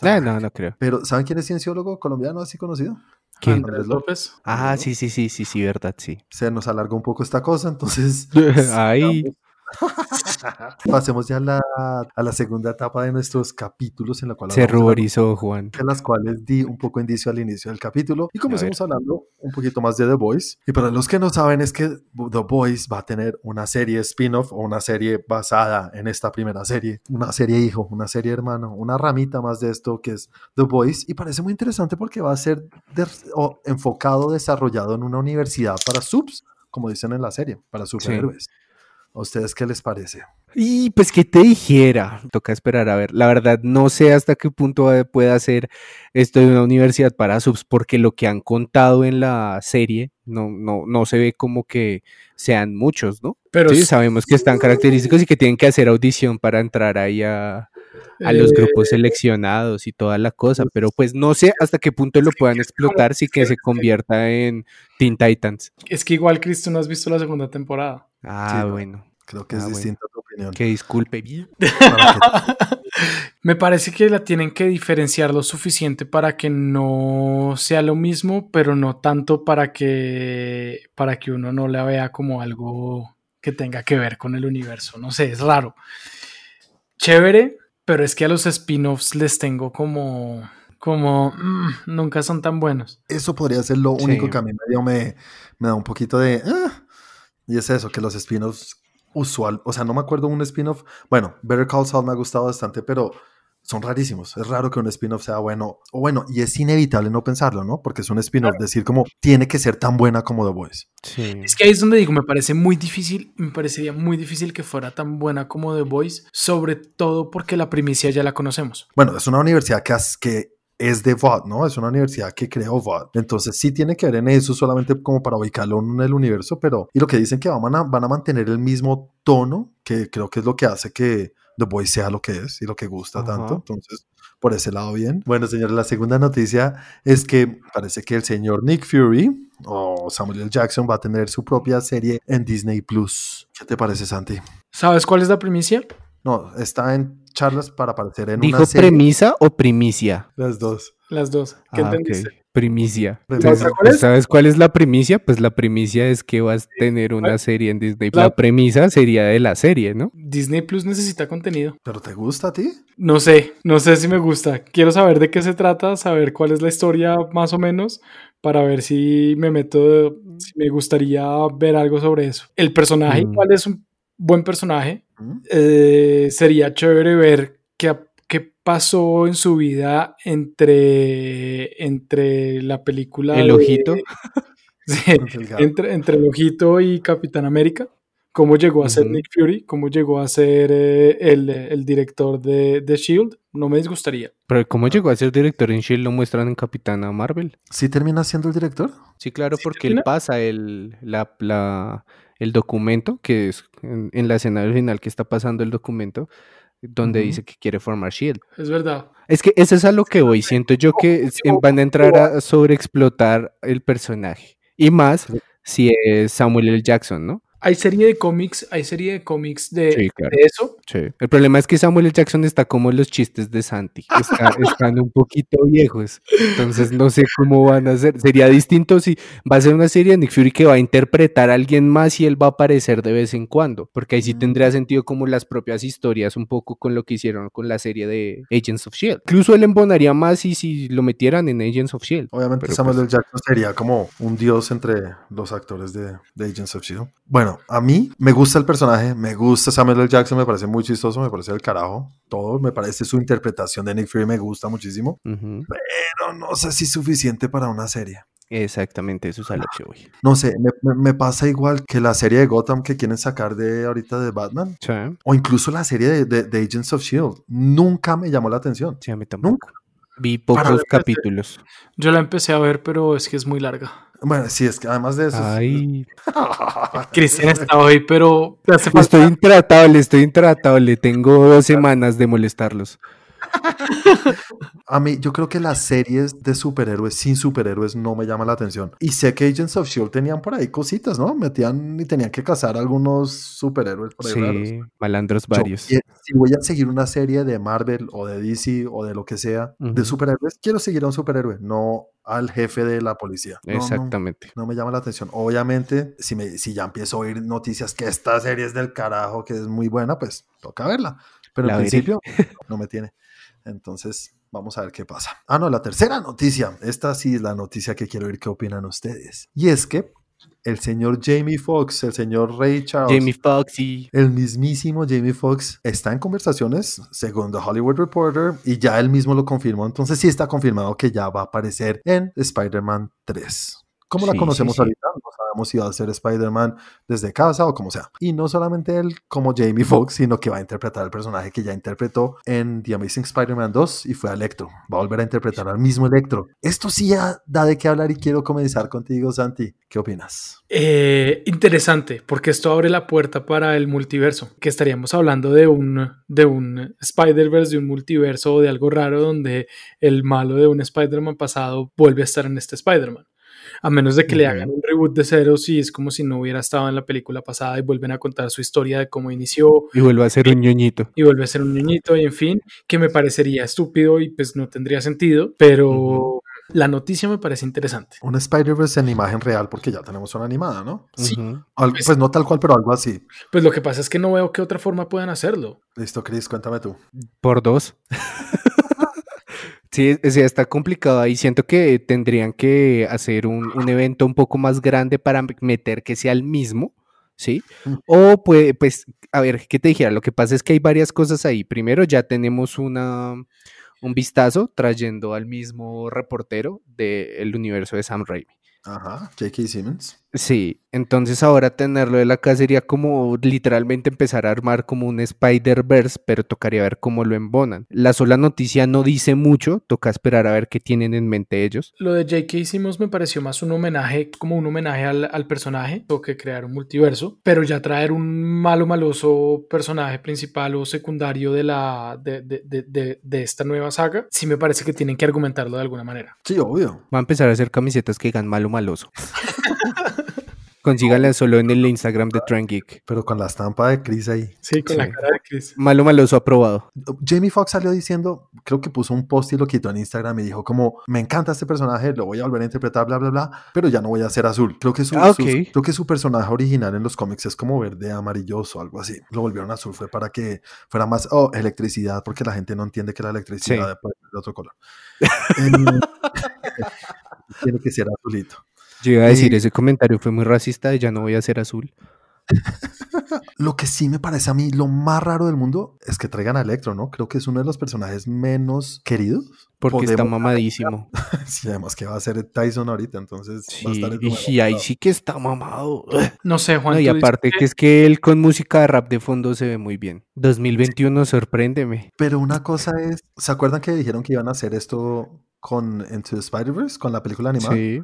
Ah, no, no creo. Pero, ¿saben quién es cienciólogo colombiano así conocido? ¿Quién? Andrés López. Ah, sí, sí, sí, sí, sí, verdad, sí. Se nos alargó un poco esta cosa, entonces Ay, pasemos ya a la, a la segunda etapa de nuestros capítulos en la cual se ruborizó, Juan. en las cuales di un poco indicio al inicio del capítulo y comencemos hablando un poquito más de The Boys. Y para los que no saben es que The Boys va a tener una serie spin-off o una serie basada en esta primera serie, una serie hijo, una serie hermano, una ramita más de esto que es The Boys y parece muy interesante porque va a ser de- o enfocado, desarrollado en una universidad para subs, como dicen en la serie, para superhéroes. ¿A ustedes qué les parece? Y pues que te dijera, toca esperar a ver. La verdad, no sé hasta qué punto pueda ser esto de una universidad para subs, porque lo que han contado en la serie no, no, no se ve como que sean muchos, ¿no? Pero sí, sabemos que están característicos y que tienen que hacer audición para entrar ahí a, a los eh, grupos seleccionados y toda la cosa, pero pues no sé hasta qué punto lo puedan explotar si que se convierta en Teen Titans. Es que igual, Cristo, no has visto la segunda temporada. Ah, no. bueno, Creo que Ah, es bueno. distinta tu opinión. que disculpe. bien. Me parece que la tienen que diferenciar lo suficiente para que no sea lo mismo, pero no tanto para que, para que uno no la vea como algo que tenga que ver con el universo. No sé, es raro. Chévere, pero es que a los spin-offs les tengo como, como, mm, nunca son tan buenos. eso podría ser lo único Sí. que a mí medio me, me da un poquito de... "Ah". Y es eso, que los spin-offs usual, o sea, no me acuerdo un spin-off, bueno, Better Call Saul me ha gustado bastante, pero son rarísimos. Es raro que un spin-off sea bueno, o bueno, y es inevitable no pensarlo, ¿no? Porque es un spin-off, decir como, tiene que ser tan buena como The Voice. Sí. Es que ahí es donde digo, me parece muy difícil, me parecería muy difícil que fuera tan buena como The Voice, sobre todo porque la primicia ya la conocemos. Bueno, es una universidad que, has- que es de VOD, ¿no? Es una universidad que creó VOD. Entonces sí tiene que ver en eso solamente como para ubicarlo en el universo, pero... Y lo que dicen que van a, van a mantener el mismo tono, que creo que es lo que hace que The Boys sea lo que es y lo que gusta tanto. Entonces, por ese lado, bien. Bueno, señores, la segunda noticia es que parece que el señor Nick Fury o Samuel L. Jackson va a tener su propia serie en Disney Plus. ¿Qué te parece, Santi? ¿Sabes cuál es la primicia? No, está en charlas para aparecer en ¿Dijo una serie. premisa o primicia? Las dos. Las dos. ¿Qué Ah? Primicia. Premisa. Entonces, ¿Cuál es? ¿Sabes cuál es la primicia? Pues la primicia es que vas a tener una serie en Disney. La- La premisa sería de la serie, ¿no? Disney Plus necesita contenido. ¿Pero te gusta a ti? No sé, no sé si me gusta. Quiero saber de qué se trata, saber cuál es la historia más o menos, para ver si me meto, si me gustaría ver algo sobre eso. El personaje Mm. igual es un buen personaje. Eh, sería chévere ver qué, qué pasó en su vida entre, entre la película. El de- ojito. Sí, El entre, entre el ojito y Capitán América. cómo llegó a ser Nick Fury, cómo llegó a ser eh, el, director de, de Shield, no me disgustaría. Pero cómo llegó a ser director en Shield lo muestran en Capitana Marvel. ¿Sí termina siendo el director? Sí, claro, porque él pasa el, la, el documento, que es en, la escena final que está pasando el documento, donde dice que quiere formar Shield. Es verdad. Es que eso es a lo que voy. Siento yo que van a entrar a sobreexplotar el personaje. Y más si es Samuel L. Jackson, ¿no? Hay serie de cómics, hay serie de cómics de, eso. Sí. El problema es que Samuel L. Jackson está como los chistes de Santi, están un poquito viejos, entonces no sé cómo van a hacer. Sería distinto si va a ser una serie de Nick Fury que va a interpretar a alguien más y él va a aparecer de vez en cuando, porque ahí sí tendría mm. sentido como las propias historias, un poco con lo que hicieron con la serie de Agents of Shield. Incluso él embonaría más y si lo metieran en Agents of Shield. Obviamente Samuel L. Pues Jackson sería como un dios entre los actores de, de Agents of Shield. Bueno, a mí me gusta el personaje, me gusta Samuel L. Jackson, me parece muy chistoso, me parece el carajo, todo, me parece su interpretación de Nick Fury me gusta muchísimo, pero no sé si es suficiente para una serie. Exactamente, eso es a lo que voy. No sé, me, pasa igual que la serie de Gotham que quieren sacar de ahorita de Batman. O incluso la serie de, Agents of Shield. Nunca me llamó la atención. Sí, a mí tampoco. Nunca. Vi pocos capítulos. Yo la empecé a ver, pero es que es muy larga. Bueno, sí, es que además de eso. Ay. Cristian está hoy, pero. Estoy intratable, estoy intratable. Tengo dos semanas de molestarlos. A mí, yo creo que las series de superhéroes sin superhéroes no me llaman la atención. Y sé que Agents of Shield tenían por ahí cositas, ¿no? Metían y tenían que cazar algunos superhéroes por ahí. Sí, malandros varios. si voy a seguir una serie de Marvel o de DC o de lo que sea de superhéroes, quiero seguir a un superhéroe, no al jefe de la policía. Exactamente. No, me llama la atención. Obviamente, si, me, si ya empiezo a oír noticias que esta serie es del carajo, que es muy buena, pues toca verla. Pero al principio no me tiene. Entonces, vamos a ver qué pasa. Ah, no, la tercera noticia. Esta sí es la noticia que quiero ver qué opinan ustedes. Y es que el señor Jamie Foxx, el señor Ray Charles. Jamie Foxx y... El mismísimo Jamie Foxx está en conversaciones, según The Hollywood Reporter, y ya él mismo lo confirmó. Entonces sí está confirmado que ya va a aparecer en Spider-Man 3. ¿Cómo la conocemos ahorita? Si va a ser Spider-Man desde casa o como sea. Y no solamente él como Jamie Foxx, sino que va a interpretar el personaje que ya interpretó en The Amazing Spider-Man 2 y fue Electro. Va a volver a interpretar al mismo Electro. Esto sí ya da de qué hablar y quiero comenzar contigo, Santi. ¿Qué opinas? Eh, interesante, porque esto abre la puerta para el multiverso, que estaríamos hablando de un, de un Spider-Verse, de un multiverso o de algo raro donde el malo de un Spider-Man pasado vuelve a estar en este Spider-Man a menos de que le hagan un reboot de cero, si es como si no hubiera estado en la película pasada y vuelven a contar su historia de cómo inició. Y vuelve a ser un ñoñito. Y vuelve a ser un ñoñito, y en fin, que me parecería estúpido y pues no tendría sentido, pero... La noticia me parece interesante. Un Spider-Verse en imagen real, porque ya tenemos una animada, ¿no? Sí. Pues, pues, no tal cual, pero algo así. Pues lo que pasa es que no veo qué otra forma puedan hacerlo. Listo, Chris, cuéntame tú. Por dos. Sí, sí, está complicado ahí. Siento que tendrían que hacer un, evento un poco más grande para meter que sea el mismo, ¿sí? Mm. O puede, pues, a ver, ¿qué te dijera? Lo que pasa es que hay varias cosas ahí. Primero, ya tenemos una, un vistazo trayendo al mismo reportero del universo de Sam Raimi. Ajá, J.K. Simmons. Sí, entonces ahora tenerlo de la casa sería como literalmente empezar a armar como un Spider-Verse, pero tocaría ver cómo lo embonan. La sola noticia no dice mucho, toca esperar a ver qué tienen en mente ellos. Lo de J.K. Simmons me pareció más un homenaje, como un homenaje al, personaje, o que crear un multiverso, pero ya traer un malo maloso personaje principal o secundario de, la, de, de, de esta nueva saga, sí me parece que tienen que argumentarlo de alguna manera. Sí, obvio. Va a empezar a hacer camisetas que digan malo maloso. Consíganla solo en el Instagram de Trend Geek. Pero con la estampa de Chris ahí. Sí, con la cara de Chris. Malo maloso aprobado. Jamie Foxx salió diciendo, creo que puso un post y lo quitó en Instagram y dijo como, me encanta este personaje, lo voy a volver a interpretar, bla, bla, bla, pero ya no voy a ser azul. Creo que su, ah, creo que su personaje original en los cómics es como verde amarilloso, algo así. Lo volvieron azul, fue para que fuera más, oh, electricidad, porque la gente no entiende que la electricidad es de otro color. Eh, tiene que ser azulito. Yo iba a decir, ese comentario fue muy racista y ya no voy a ser azul. lo que sí me parece a mí lo más raro del mundo es que traigan a Electro, ¿no? Creo que es uno de los personajes menos queridos. Porque está mamadísimo. sí, además que va a ser Tyson ahorita, entonces va a estar Y ahí sí que está mamado. No sé, Juan. y aparte que... es que él con música de rap de fondo se ve muy bien. 2021, sorpréndeme. Pero una cosa es, ¿se acuerdan que dijeron que iban a hacer esto con Into the Spider-Verse, con la película animada? Sí.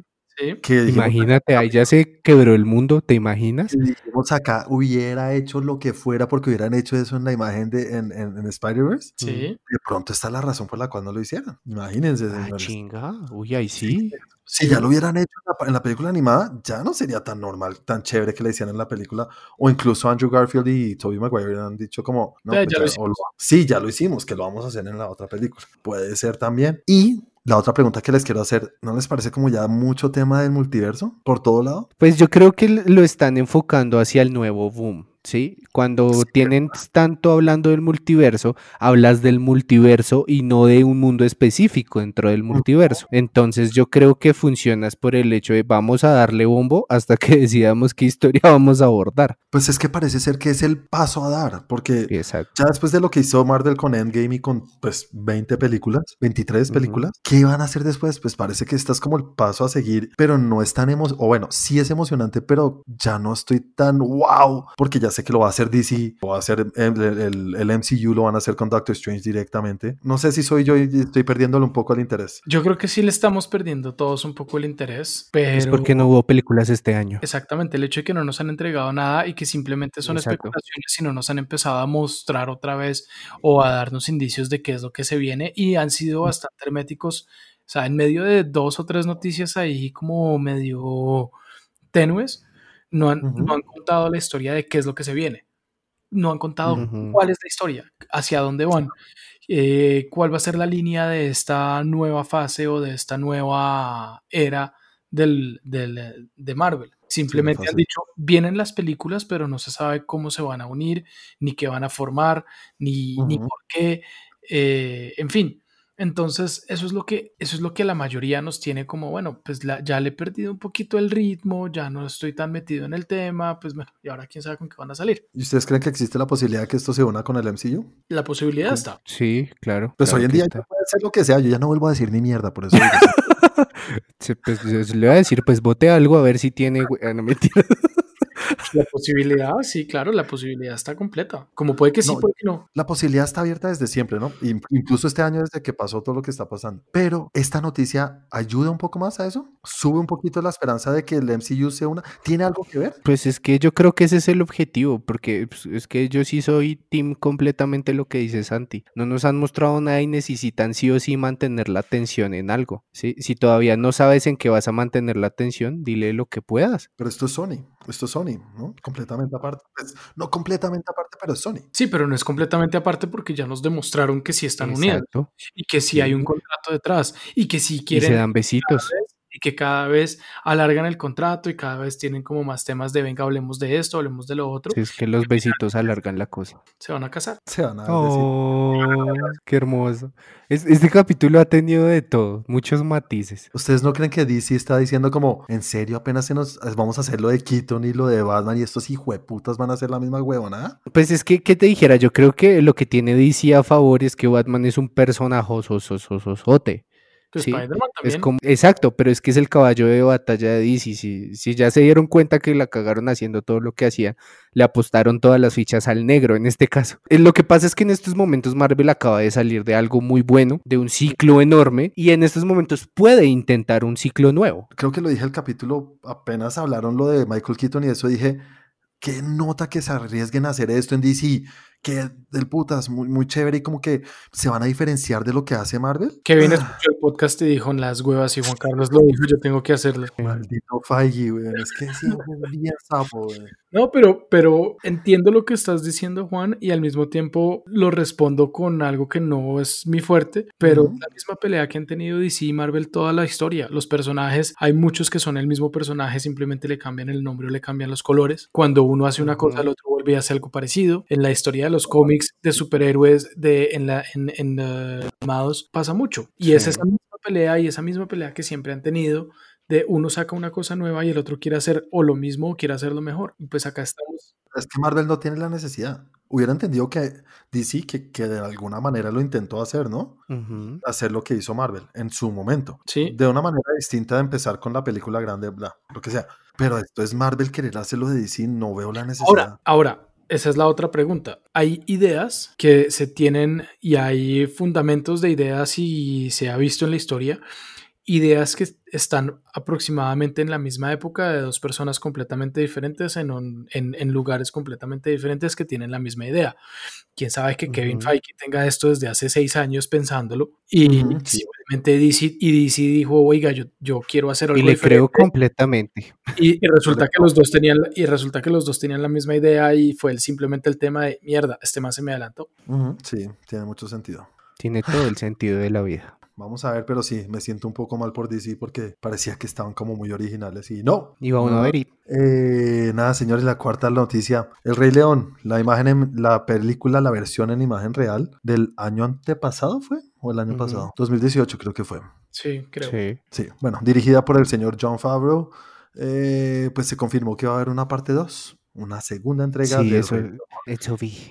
Imagínate, ahí ya se quebró el mundo, ¿te imaginas? dijimos acá, hubiera hecho lo que fuera porque hubieran hecho eso en la imagen de en, en, Spider-Verse. Sí. De pronto está la razón por la cual no lo hicieron. Imagínense. Ah, chinga. Uy, ahí sí. Si ya lo hubieran hecho en la, película animada, ya no sería tan normal, tan chévere que le hicieran en la película. O incluso Andrew Garfield y Tobey Maguire han dicho como, no, pues ya, sí, ya lo hicimos, que lo vamos a hacer en la otra película. Puede ser también. Y la otra pregunta que les quiero hacer, ¿no les parece como ya mucho tema del multiverso por todo lado? Pues yo creo que lo están enfocando hacia el nuevo boom. ¿Sí? Cuando tienen tanto hablando del multiverso, hablas del multiverso y no de un mundo específico dentro del multiverso. Entonces yo creo que funcionas por el hecho de vamos a darle bombo hasta que decidamos qué historia vamos a abordar. Pues es que parece ser que es el paso a dar, porque ya después de lo que hizo Marvel con Endgame y con pues 20 películas, 23 películas, ¿qué van a hacer después? Pues parece que estás como el paso a seguir, pero no es tan emocionante, o bueno, sí es emocionante, pero ya no estoy tan wow, porque ya sé que lo va a hacer DC, o va a hacer el, el, MCU, lo van a hacer con Doctor Strange directamente. No sé si soy yo y estoy perdiéndole un poco el interés. Yo creo que sí le estamos perdiendo todos un poco el interés, pero... Es porque no hubo películas este año. Exactamente, el hecho de que no nos han entregado nada y que simplemente son especulaciones y no nos han empezado a mostrar otra vez o a darnos indicios de qué es lo que se viene y han sido bastante herméticos. O sea, en medio de dos o tres noticias ahí como medio tenues, no han, contado la historia de qué es lo que se viene. No han contado cuál es la historia, hacia dónde van, eh, cuál va a ser la línea de esta nueva fase o de esta nueva era del, de Marvel. Simplemente han dicho, vienen las películas, pero no se sabe cómo se van a unir, ni qué van a formar, ni, ni por qué. Eh, en fin, entonces, eso es lo que, eso es lo que la mayoría nos tiene como, bueno, pues ya le he perdido un poquito el ritmo, ya no estoy tan metido en el tema, pues bueno, y ahora quién sabe con qué van a salir. ¿Y ustedes creen que existe la posibilidad de que esto se una con el MCU? La posibilidad está. Sí, claro. Pues hoy en día ya puede ser lo que sea, yo ya no vuelvo a decir ni mierda, por eso. pues, le voy a decir, pues vote algo a ver si tiene, ah, no La posibilidad, sí, claro, la posibilidad está completa. Como puede que sí, puede que no. La posibilidad está abierta desde siempre, ¿no? Incluso este año desde que pasó todo lo que está pasando. Pero esta noticia ayuda un poco más a eso. Sube un poquito la esperanza de que el MCU sea una. ¿Tiene algo que ver? Pues es que yo creo que ese es el objetivo, porque pues, es que yo sí soy team completamente lo que dice Santi. No nos han mostrado nada y necesitan sí o sí mantener la atención en algo. ¿sí? Si todavía no sabes en qué vas a mantener la atención, dile lo que puedas. Pero esto es Sony. Esto es Sony, ¿no? Completamente aparte. Pues, no completamente aparte, pero es Sony. Sí, pero no es completamente aparte porque ya nos demostraron que sí están unidos. Y que sí hay un contrato detrás. Y que sí quieren. Y se dan besitos y que cada vez alargan el contrato y cada vez tienen como más temas de venga, hablemos de esto, hablemos de lo otro. es que los besitos alargan la cosa. Se van a casar. Se van a oh, Qué hermoso. Este capítulo ha tenido de todo, muchos matices. ¿Ustedes no creen que DC está diciendo como, en serio, apenas se nos vamos a hacer lo de Keaton y lo de Batman y estos hijueputas van a hacer la misma huevona? Pues es que, ¿qué te dijera? Yo creo que lo que tiene DC a favor es que Batman es un personaje Sí, es como, exacto, pero es que es el caballo de batalla de DC. Si, si, ya se dieron cuenta que la cagaron haciendo todo lo que hacía, le apostaron todas las fichas al negro en este caso. Eh, lo que pasa es que en estos momentos Marvel acaba de salir de algo muy bueno, de un ciclo enorme, y en estos momentos puede intentar un ciclo nuevo. Creo que lo dije el capítulo, apenas hablaron lo de Michael Keaton y eso dije, qué nota que se arriesguen a hacer esto en DC que del putas, muy, muy chévere y como que se van a diferenciar de lo que hace Marvel. Bien ah. escuchó el podcast y dijo en las huevas y Juan Carlos lo dijo, yo tengo que hacerlo. Maldito Feige, güey, es que sí, bien sapo, güey. No, pero, pero entiendo lo que estás diciendo, Juan, y al mismo tiempo lo respondo con algo que no es mi fuerte, pero la misma pelea que han tenido DC y Marvel toda la historia. Los personajes, hay muchos que son el mismo personaje, simplemente le cambian el nombre o le cambian los colores. Cuando uno hace una cosa, el otro vuelve a hacer algo parecido. En la historia de los cómics de superhéroes de, en, la, en, en uh, pasa mucho. Y es esa misma pelea y esa misma pelea que siempre han tenido de uno saca una cosa nueva y el otro quiere hacer o lo mismo o quiere hacerlo mejor. Y pues acá estamos Es que Marvel no tiene la necesidad. Hubiera entendido que DC, que, que de alguna manera lo intentó hacer, ¿no? Hacer lo que hizo Marvel en su momento. Sí. De una manera distinta de empezar con la película grande, bla, lo que sea. Pero esto es Marvel querer hacerlo de DC, no veo la necesidad. Ahora, ahora, esa es la otra pregunta. Hay ideas que se tienen y hay fundamentos de ideas y se ha visto en la historia ideas que están aproximadamente en la misma época de dos personas completamente diferentes en, en, lugares completamente diferentes que tienen la misma idea. Quién sabe que Kevin Feige tenga esto desde hace seis años pensándolo y simplemente DC, y DC dijo, oiga, yo, yo quiero hacer algo Y le creo completamente. Y, resulta que los dos tenían y resulta que los dos tenían la misma idea y fue simplemente el tema de mierda, este más se me adelantó. Sí, tiene mucho sentido. Tiene todo el sentido de la vida. Vamos a ver, pero sí, me siento un poco mal por DC porque parecía que estaban como muy originales y no. Iba uno a ver y... Eh, nada, señores, la cuarta noticia. El Rey León, la imagen, en, la película, la versión en imagen real del año antepasado fue, o el año pasado, 2018 creo que fue. Sí, creo. Sí. sí. bueno, dirigida por el señor John Favreau, eh, pues se confirmó que va a haber una parte 2 una segunda entrega de eso,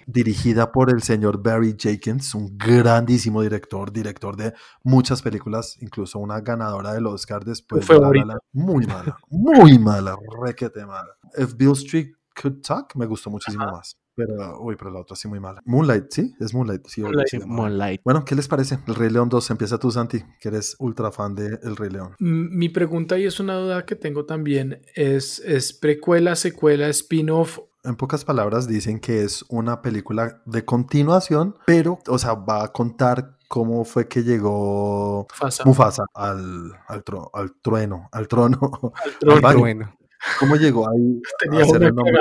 dirigida por el señor Barry Jenkins, un grandísimo director, director de muchas películas, incluso una ganadora del Oscar después Fue de la, muy mala, muy mala, requete mala. If Bill Street Could Talk me gustó muchísimo más. Pero, uy, pero la otra sí muy mala. Moonlight, ¿sí? Es Moonlight. Sí, Moonlight. Bueno, ¿qué les parece? El Rey León 2. Empieza tú, Santi, que eres ultra fan de El Rey León. Mi pregunta, y es una duda que tengo también, es, ¿es precuela, secuela, spin-off? En pocas palabras, dicen que es una película de continuación, pero, o sea, va a contar cómo fue que llegó Mufasa, al, al, al trueno, al trono. Al trueno. ¿Cómo llegó ahí? Tenía una el nombre?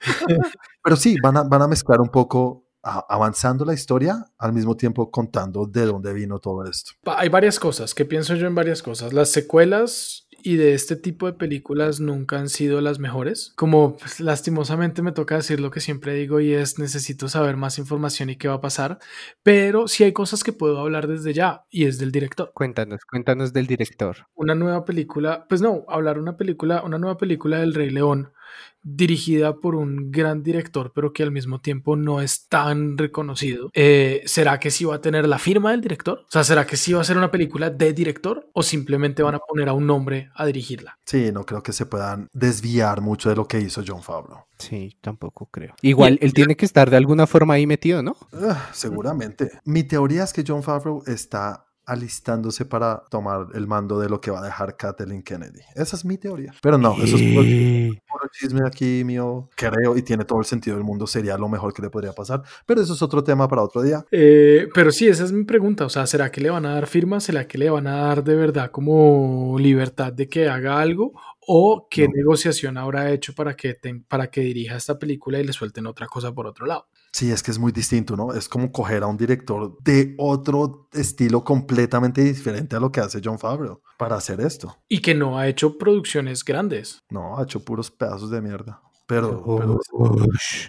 Pero sí, van a, van a mezclar un poco avanzando la historia al mismo tiempo contando de dónde vino todo esto. Hay varias cosas, que pienso yo en varias cosas. Las secuelas y de este tipo de películas nunca han sido las mejores. Como pues, lastimosamente me toca decir lo que siempre digo y es necesito saber más información y qué va a pasar, pero sí hay cosas que puedo hablar desde ya y es del director. Cuéntanos, cuéntanos del director. Una nueva película, pues no, hablar una película, una nueva película del Rey León dirigida por un gran director, pero que al mismo tiempo no es tan reconocido. Eh, ¿Será que sí va a tener la firma del director? O sea, ¿será que sí va a ser una película de director o simplemente van a poner a un nombre a dirigirla? Sí, no creo que se puedan desviar mucho de lo que hizo John Favreau. Sí, tampoco creo. Igual, él tiene que estar de alguna forma ahí metido, ¿no? Ah, seguramente. Mi teoría es que John Favreau está alistándose para tomar el mando de lo que va a dejar Kathleen Kennedy. Esa es mi teoría. Pero no, eso es puro, chisme aquí mío, creo, y tiene todo el sentido del mundo, sería lo mejor que le podría pasar. Pero eso es otro tema para otro día. Eh, pero sí, esa es mi pregunta. O sea, ¿será que le van a dar firma? ¿Será que le van a dar de verdad como libertad de que haga algo? ¿O qué negociación habrá hecho para que, para que dirija esta película y le suelten otra cosa por otro lado? Sí, es que es muy distinto, ¿no? Es como coger a un director de otro estilo completamente diferente a lo que hace John Favreau para hacer esto. Y que no ha hecho producciones grandes. No, ha hecho puros pedazos de mierda. Pero, pero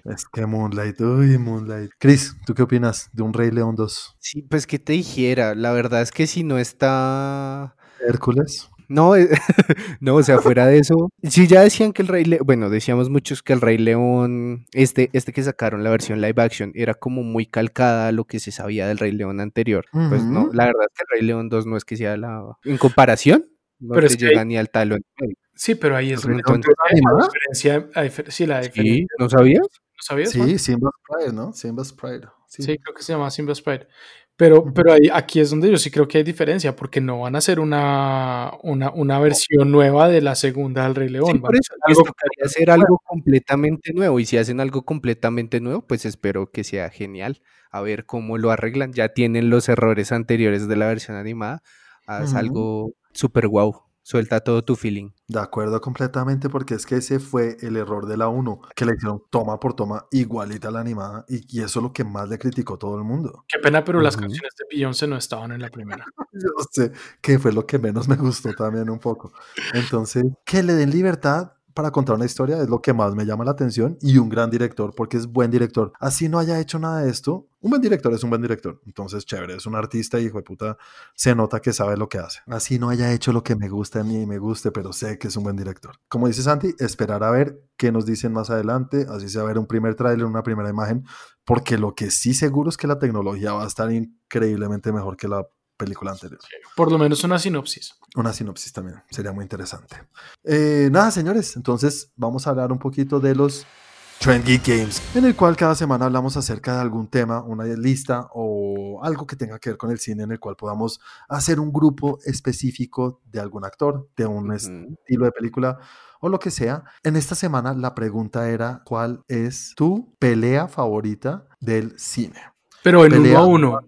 es, que Moonlight, uy, Moonlight. Chris, ¿tú qué opinas de un Rey León 2? Sí, pues que te dijera, la verdad es que si no está... Hércules. No, eh, no, o sea, fuera de eso. Si ya decían que el Rey León, bueno, decíamos muchos que el Rey León, este, este que sacaron la versión live action, era como muy calcada a lo que se sabía del Rey León anterior. Pues no, la verdad es que el Rey León 2 no es que sea la. En comparación, no pero llega ni al talón. Sí, pero ahí es entonces, la diferencia. sí, la diferencia. ¿No sabías? ¿No sabías? Sí, Simba's Pride, ¿no? Simba's Pride. Sí. sí, creo que se llama Simba's Pride. Pero, pero ahí, aquí es donde yo sí creo que hay diferencia, porque no van a hacer una, una, una versión nueva de la segunda del Rey León. por eso, algo, hacer algo completamente nuevo. Y si hacen algo completamente nuevo, pues espero que sea genial. A ver cómo lo arreglan. Ya tienen los errores anteriores de la versión animada. Haz algo súper guau. Suelta todo tu feeling. De acuerdo completamente porque es que ese fue el error de la 1, que le hicieron toma por toma igualita a la animada y, eso es lo que más le criticó todo el mundo. Qué pena, pero las canciones de Beyoncé no estaban en la primera. Yo sé que fue lo que menos me gustó también un poco. Entonces, que le den libertad para contar una historia es lo que más me llama la atención y un gran director porque es buen director. Así no haya hecho nada de esto, un buen director es un buen director. Entonces, chévere, es un artista y hijo de puta, se nota que sabe lo que hace. Así no haya hecho lo que me gusta a mí y me guste, pero sé que es un buen director. Como dice Santi, esperar a ver qué nos dicen más adelante, así sea ver un primer tráiler, una primera imagen, porque lo que sí seguro es que la tecnología va a estar increíblemente mejor que la película anterior. Por lo menos una sinopsis. Una sinopsis también, sería muy interesante. Eh, nada, señores, entonces vamos a hablar un poquito de los Trend Geek Games, en el cual cada semana hablamos acerca de algún tema, una lista o algo que tenga que ver con el cine, en el cual podamos hacer un grupo específico de algún actor, de un estilo de película o lo que sea. En esta semana la pregunta era, ¿cuál es tu pelea favorita del cine? Pero en uno a uno.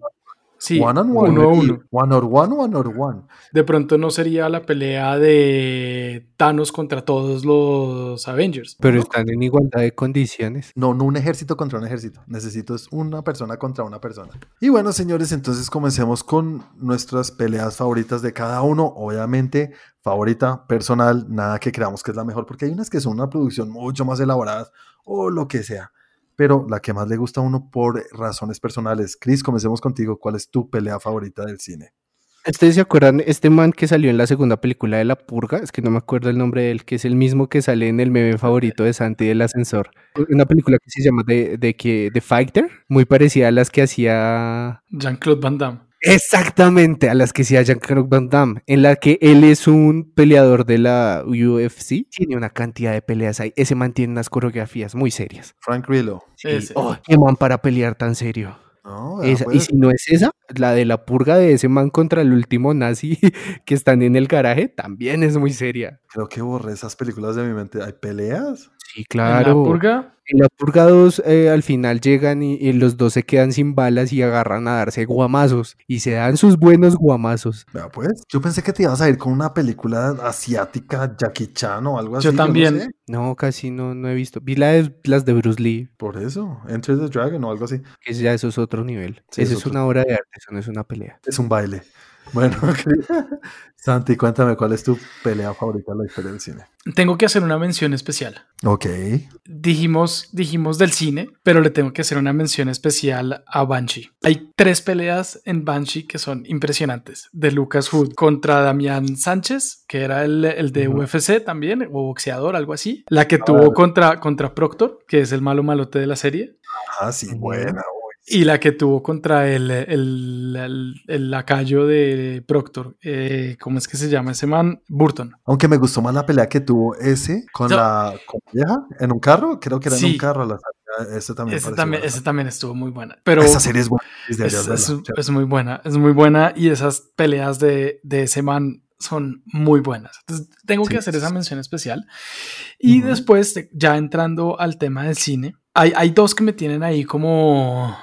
Sí, one on one, uno, uno. one on one, one on one. De pronto no sería la pelea de Thanos contra todos los Avengers. Pero están en igualdad de condiciones. No, no un ejército contra un ejército. Necesito es una persona contra una persona. Y bueno, señores, entonces comencemos con nuestras peleas favoritas de cada uno. Obviamente, favorita personal, nada que creamos que es la mejor, porque hay unas que son una producción mucho más elaborada o lo que sea pero la que más le gusta a uno por razones personales. Chris, comencemos contigo. ¿Cuál es tu pelea favorita del cine? ¿Ustedes se acuerdan? Este man que salió en la segunda película de La Purga, es que no me acuerdo el nombre de él, que es el mismo que sale en el meme favorito de Santi del ascensor. Una película que se llama The, de, The Fighter, muy parecida a las que hacía Jean-Claude Van Damme. Exactamente, a las que se hallan Jean Van Damme, en la que él es un peleador de la UFC. Tiene una cantidad de peleas ahí. Ese mantiene unas coreografías muy serias. Frank Grillo. Oh, qué man para pelear tan serio. y pues. si no es esa, la de la purga de ese man contra el último nazi que están en el garaje, también es muy seria. Creo que borré esas películas de mi mente. ¿Hay peleas? Sí, claro. ¿En la purga? En la purga 2 eh, al final llegan y, los dos se quedan sin balas y agarran a darse guamazos. Y se dan sus buenos guamazos. pues, yo pensé que te ibas a ir con una película asiática, Jackie Chan o algo así. Yo también. no, casi no, no he visto. Vi las de Bruce Lee. Por eso, Enter the Dragon o algo así. Que ya eso es otro nivel. Esa es, una obra de arte, eso no es una pelea. Es un baile. Bueno, Santi, cuéntame cuál es tu pelea favorita de la historia del cine. Tengo que hacer una mención especial. Ok. Dijimos, dijimos del cine, pero le tengo que hacer una mención especial a Banshee. Hay tres peleas en Banshee que son impresionantes. De Lucas Hood contra Damián Sánchez, que era el, de UFC también, o boxeador, algo así. La que tuvo contra, contra Proctor, que es el malo malote de la serie. Ah, sí, buena, y la que tuvo contra el, el, el, lacayo de Proctor, eh, ¿cómo es que se llama ese man? Burton. Aunque me gustó más la pelea que tuvo ese con la vieja en un carro, creo que era en un carro. La, ese también, ese también, ese también, estuvo muy buena. Pero esa serie es buena. Es, muy buena, es muy buena y esas peleas de, de ese man son muy buenas. Entonces, tengo que hacer esa mención especial. Y después, ya entrando al tema del cine, hay, hay dos que me tienen ahí como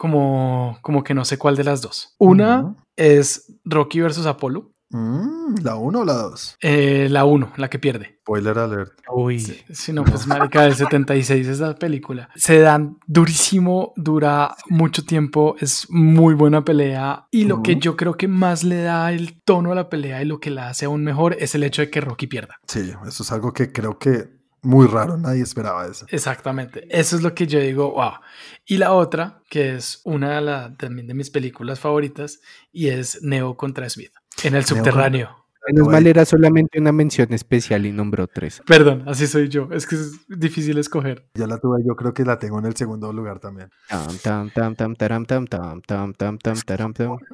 como, como que no sé cuál de las dos. Una es Rocky versus Apolo. Mm, ¿La 1 o la 2? Eh, la 1, la que pierde. Spoiler alert. Uy. Si no, pues marica del 76 esa película. Se dan durísimo, dura mucho tiempo, es muy buena pelea. Y lo que yo creo que más le da el tono a la pelea y lo que la hace aún mejor es el hecho de que Rocky pierda. Sí, eso es algo que creo que muy raro, nadie esperaba eso. Exactamente, eso es lo que yo digo, wow. Y la otra, que es una de, la, también de mis películas favoritas, y es Neo contra Smith, en el subterráneo. Menos mal era solamente una mención especial y nombró tres. Perdón, así soy yo. Es que es difícil escoger. Ya la tuve, yo creo que la tengo en el segundo lugar también.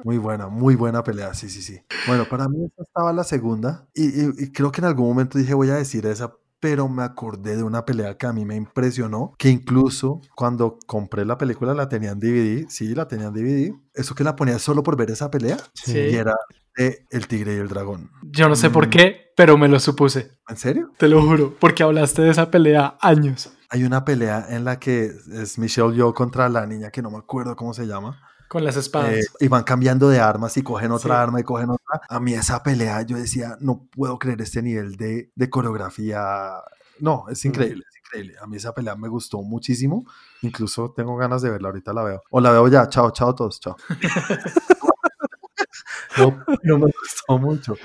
Muy buena, muy buena pelea, sí, sí, sí. Bueno, para mí esta estaba la segunda y, y creo que en algún momento dije voy a decir esa pero me acordé de una pelea que a mí me impresionó, que incluso cuando compré la película la tenía en DVD, sí, la tenía en DVD, eso que la ponía solo por ver esa pelea, sí. y era de El Tigre y el Dragón. Yo no sé por mm. qué, pero me lo supuse. ¿En serio? Te lo juro, porque hablaste de esa pelea años. Hay una pelea en la que es Michelle Yeoh contra la niña que no me acuerdo cómo se llama. Con las espadas. Eh, y van cambiando de armas y cogen otra arma y cogen otra. A mí esa pelea, yo decía, no puedo creer este nivel de, de coreografía. No, es increíble, es increíble. A mí esa pelea me gustó muchísimo. Incluso tengo ganas de verla, ahorita la veo. O la veo ya, chao, chao todos, chao. no, no me gustó mucho.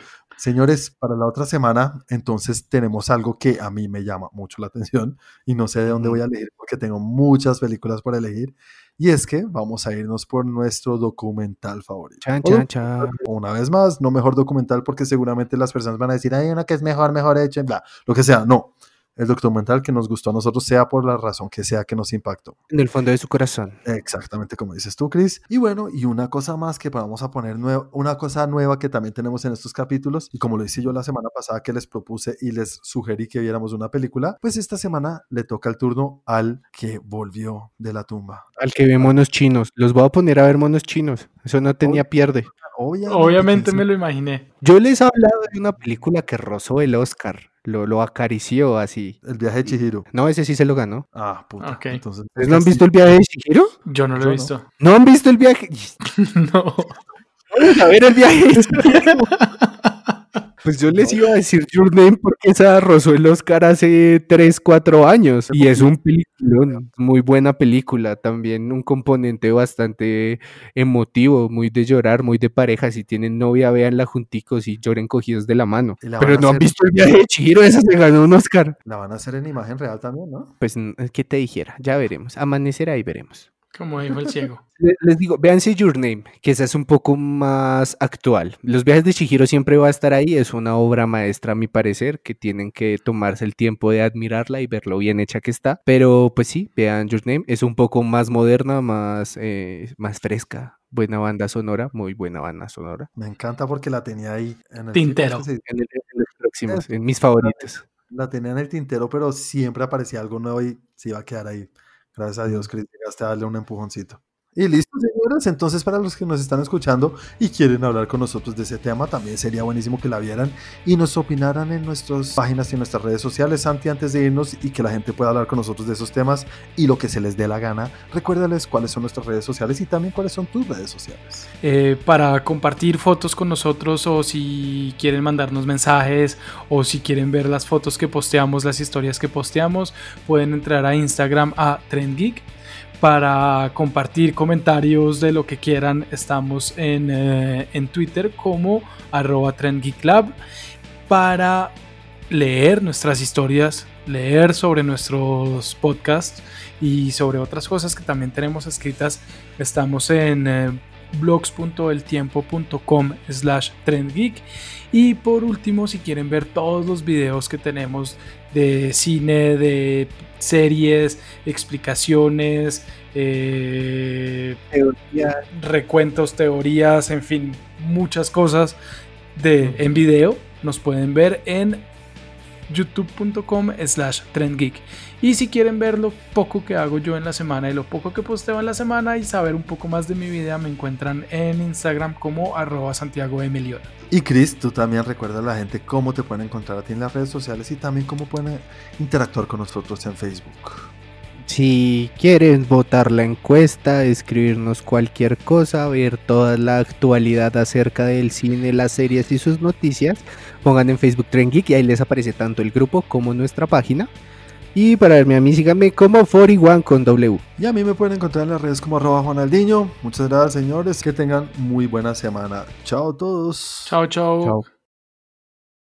Señores, para la otra semana, entonces tenemos algo que a mí me llama mucho la atención y no sé de dónde voy a elegir porque tengo muchas películas por elegir. Y es que vamos a irnos por nuestro documental favorito. Chan, chan, chan. Una vez más, no mejor documental porque seguramente las personas van a decir, hay una que es mejor, mejor hecho, bla, lo que sea. No, el documental que nos gustó a nosotros, sea por la razón que sea que nos impactó. En el fondo de su corazón. Exactamente como dices tú, Chris. Y bueno, y una cosa más que vamos a poner, una cosa nueva que también tenemos en estos capítulos, y como lo hice yo la semana pasada que les propuse y les sugerí que viéramos una película, pues esta semana le toca el turno al que volvió de la tumba. Al que ve monos chinos. Los voy a poner a ver monos chinos. Eso no tenía pierde. Obviamente, me lo imaginé. Yo les he hablado de una película que rozó el Oscar. Lo, lo, acarició así. El viaje de Chihiro. No, ese sí se lo ganó. Ah, puta. Entonces, ¿No han visto el viaje de Chihiro? Yo no lo he visto. No. han visto el viaje? no. Vamos a ver el viaje. Pues yo les iba a decir Your Name porque esa rozó el Oscar hace 3, 4 años. Y es un película, muy buena película. También un componente bastante emotivo, muy de llorar, muy de pareja. Si tienen novia, véanla junticos y lloren cogidos de la mano. Pero no han visto el viaje de Chihiro, esa se ganó un Oscar. La van a hacer en imagen real también, ¿no? Pues, ¿qué te dijera? Ya veremos. Amanecerá y veremos. Como dijo el ciego. Les digo, véanse Your Name, que esa es un poco más actual. Los viajes de Chihiro siempre va a estar ahí, es una obra maestra a mi parecer, que tienen que tomarse el tiempo de admirarla y ver lo bien hecha que está. Pero pues sí, vean Your Name, es un poco más moderna, más, eh, más fresca. Buena banda sonora, muy buena banda sonora. Me encanta porque la tenía ahí en el tintero. En, los próximos, en mis favoritos. La tenía en el tintero, pero siempre aparecía algo nuevo y se iba a quedar ahí. Gracias a Dios, Chris, llegaste a darle un empujoncito. Y listo, señoras. Entonces, para los que nos están escuchando y quieren hablar con nosotros de ese tema, también sería buenísimo que la vieran y nos opinaran en nuestras páginas y en nuestras redes sociales, Santi, antes de irnos y que la gente pueda hablar con nosotros de esos temas y lo que se les dé la gana. Recuérdales cuáles son nuestras redes sociales y también cuáles son tus redes sociales. Eh, para compartir fotos con nosotros o si quieren mandarnos mensajes o si quieren ver las fotos que posteamos, las historias que posteamos, pueden entrar a Instagram a TrendGeek para compartir comentarios de lo que quieran. Estamos en, eh, Twitter como arroba trendgeeklab para leer nuestras historias, leer sobre nuestros podcasts y sobre otras cosas que también tenemos escritas. Estamos en eh, blogs.eltiempo.com slash trendgeek y por último si quieren ver todos los videos que tenemos de cine, de series, explicaciones, eh, recuentos, teorías, en fin, muchas cosas de, en video. Nos pueden ver en youtube.com slash trendgeek. Y si quieren ver lo poco que hago yo en la semana y lo poco que posteo en la semana y saber un poco más de mi vida, me encuentran en Instagram como arroba Santiago Y Chris, tú también recuerda a la gente cómo te pueden encontrar a ti en las redes sociales y también cómo pueden interactuar con nosotros en Facebook. Si quieren votar la encuesta, escribirnos cualquier cosa, ver toda la actualidad acerca del cine, las series y sus noticias, pongan en Facebook Trend Geek y ahí les aparece tanto el grupo como nuestra página. Y para verme a mí, síganme como 41 con W. Y a mí me pueden encontrar en las redes como arroba Juanaldiño. Muchas gracias, señores. Que tengan muy buena semana. Chao a todos. Chao, chao. Chao.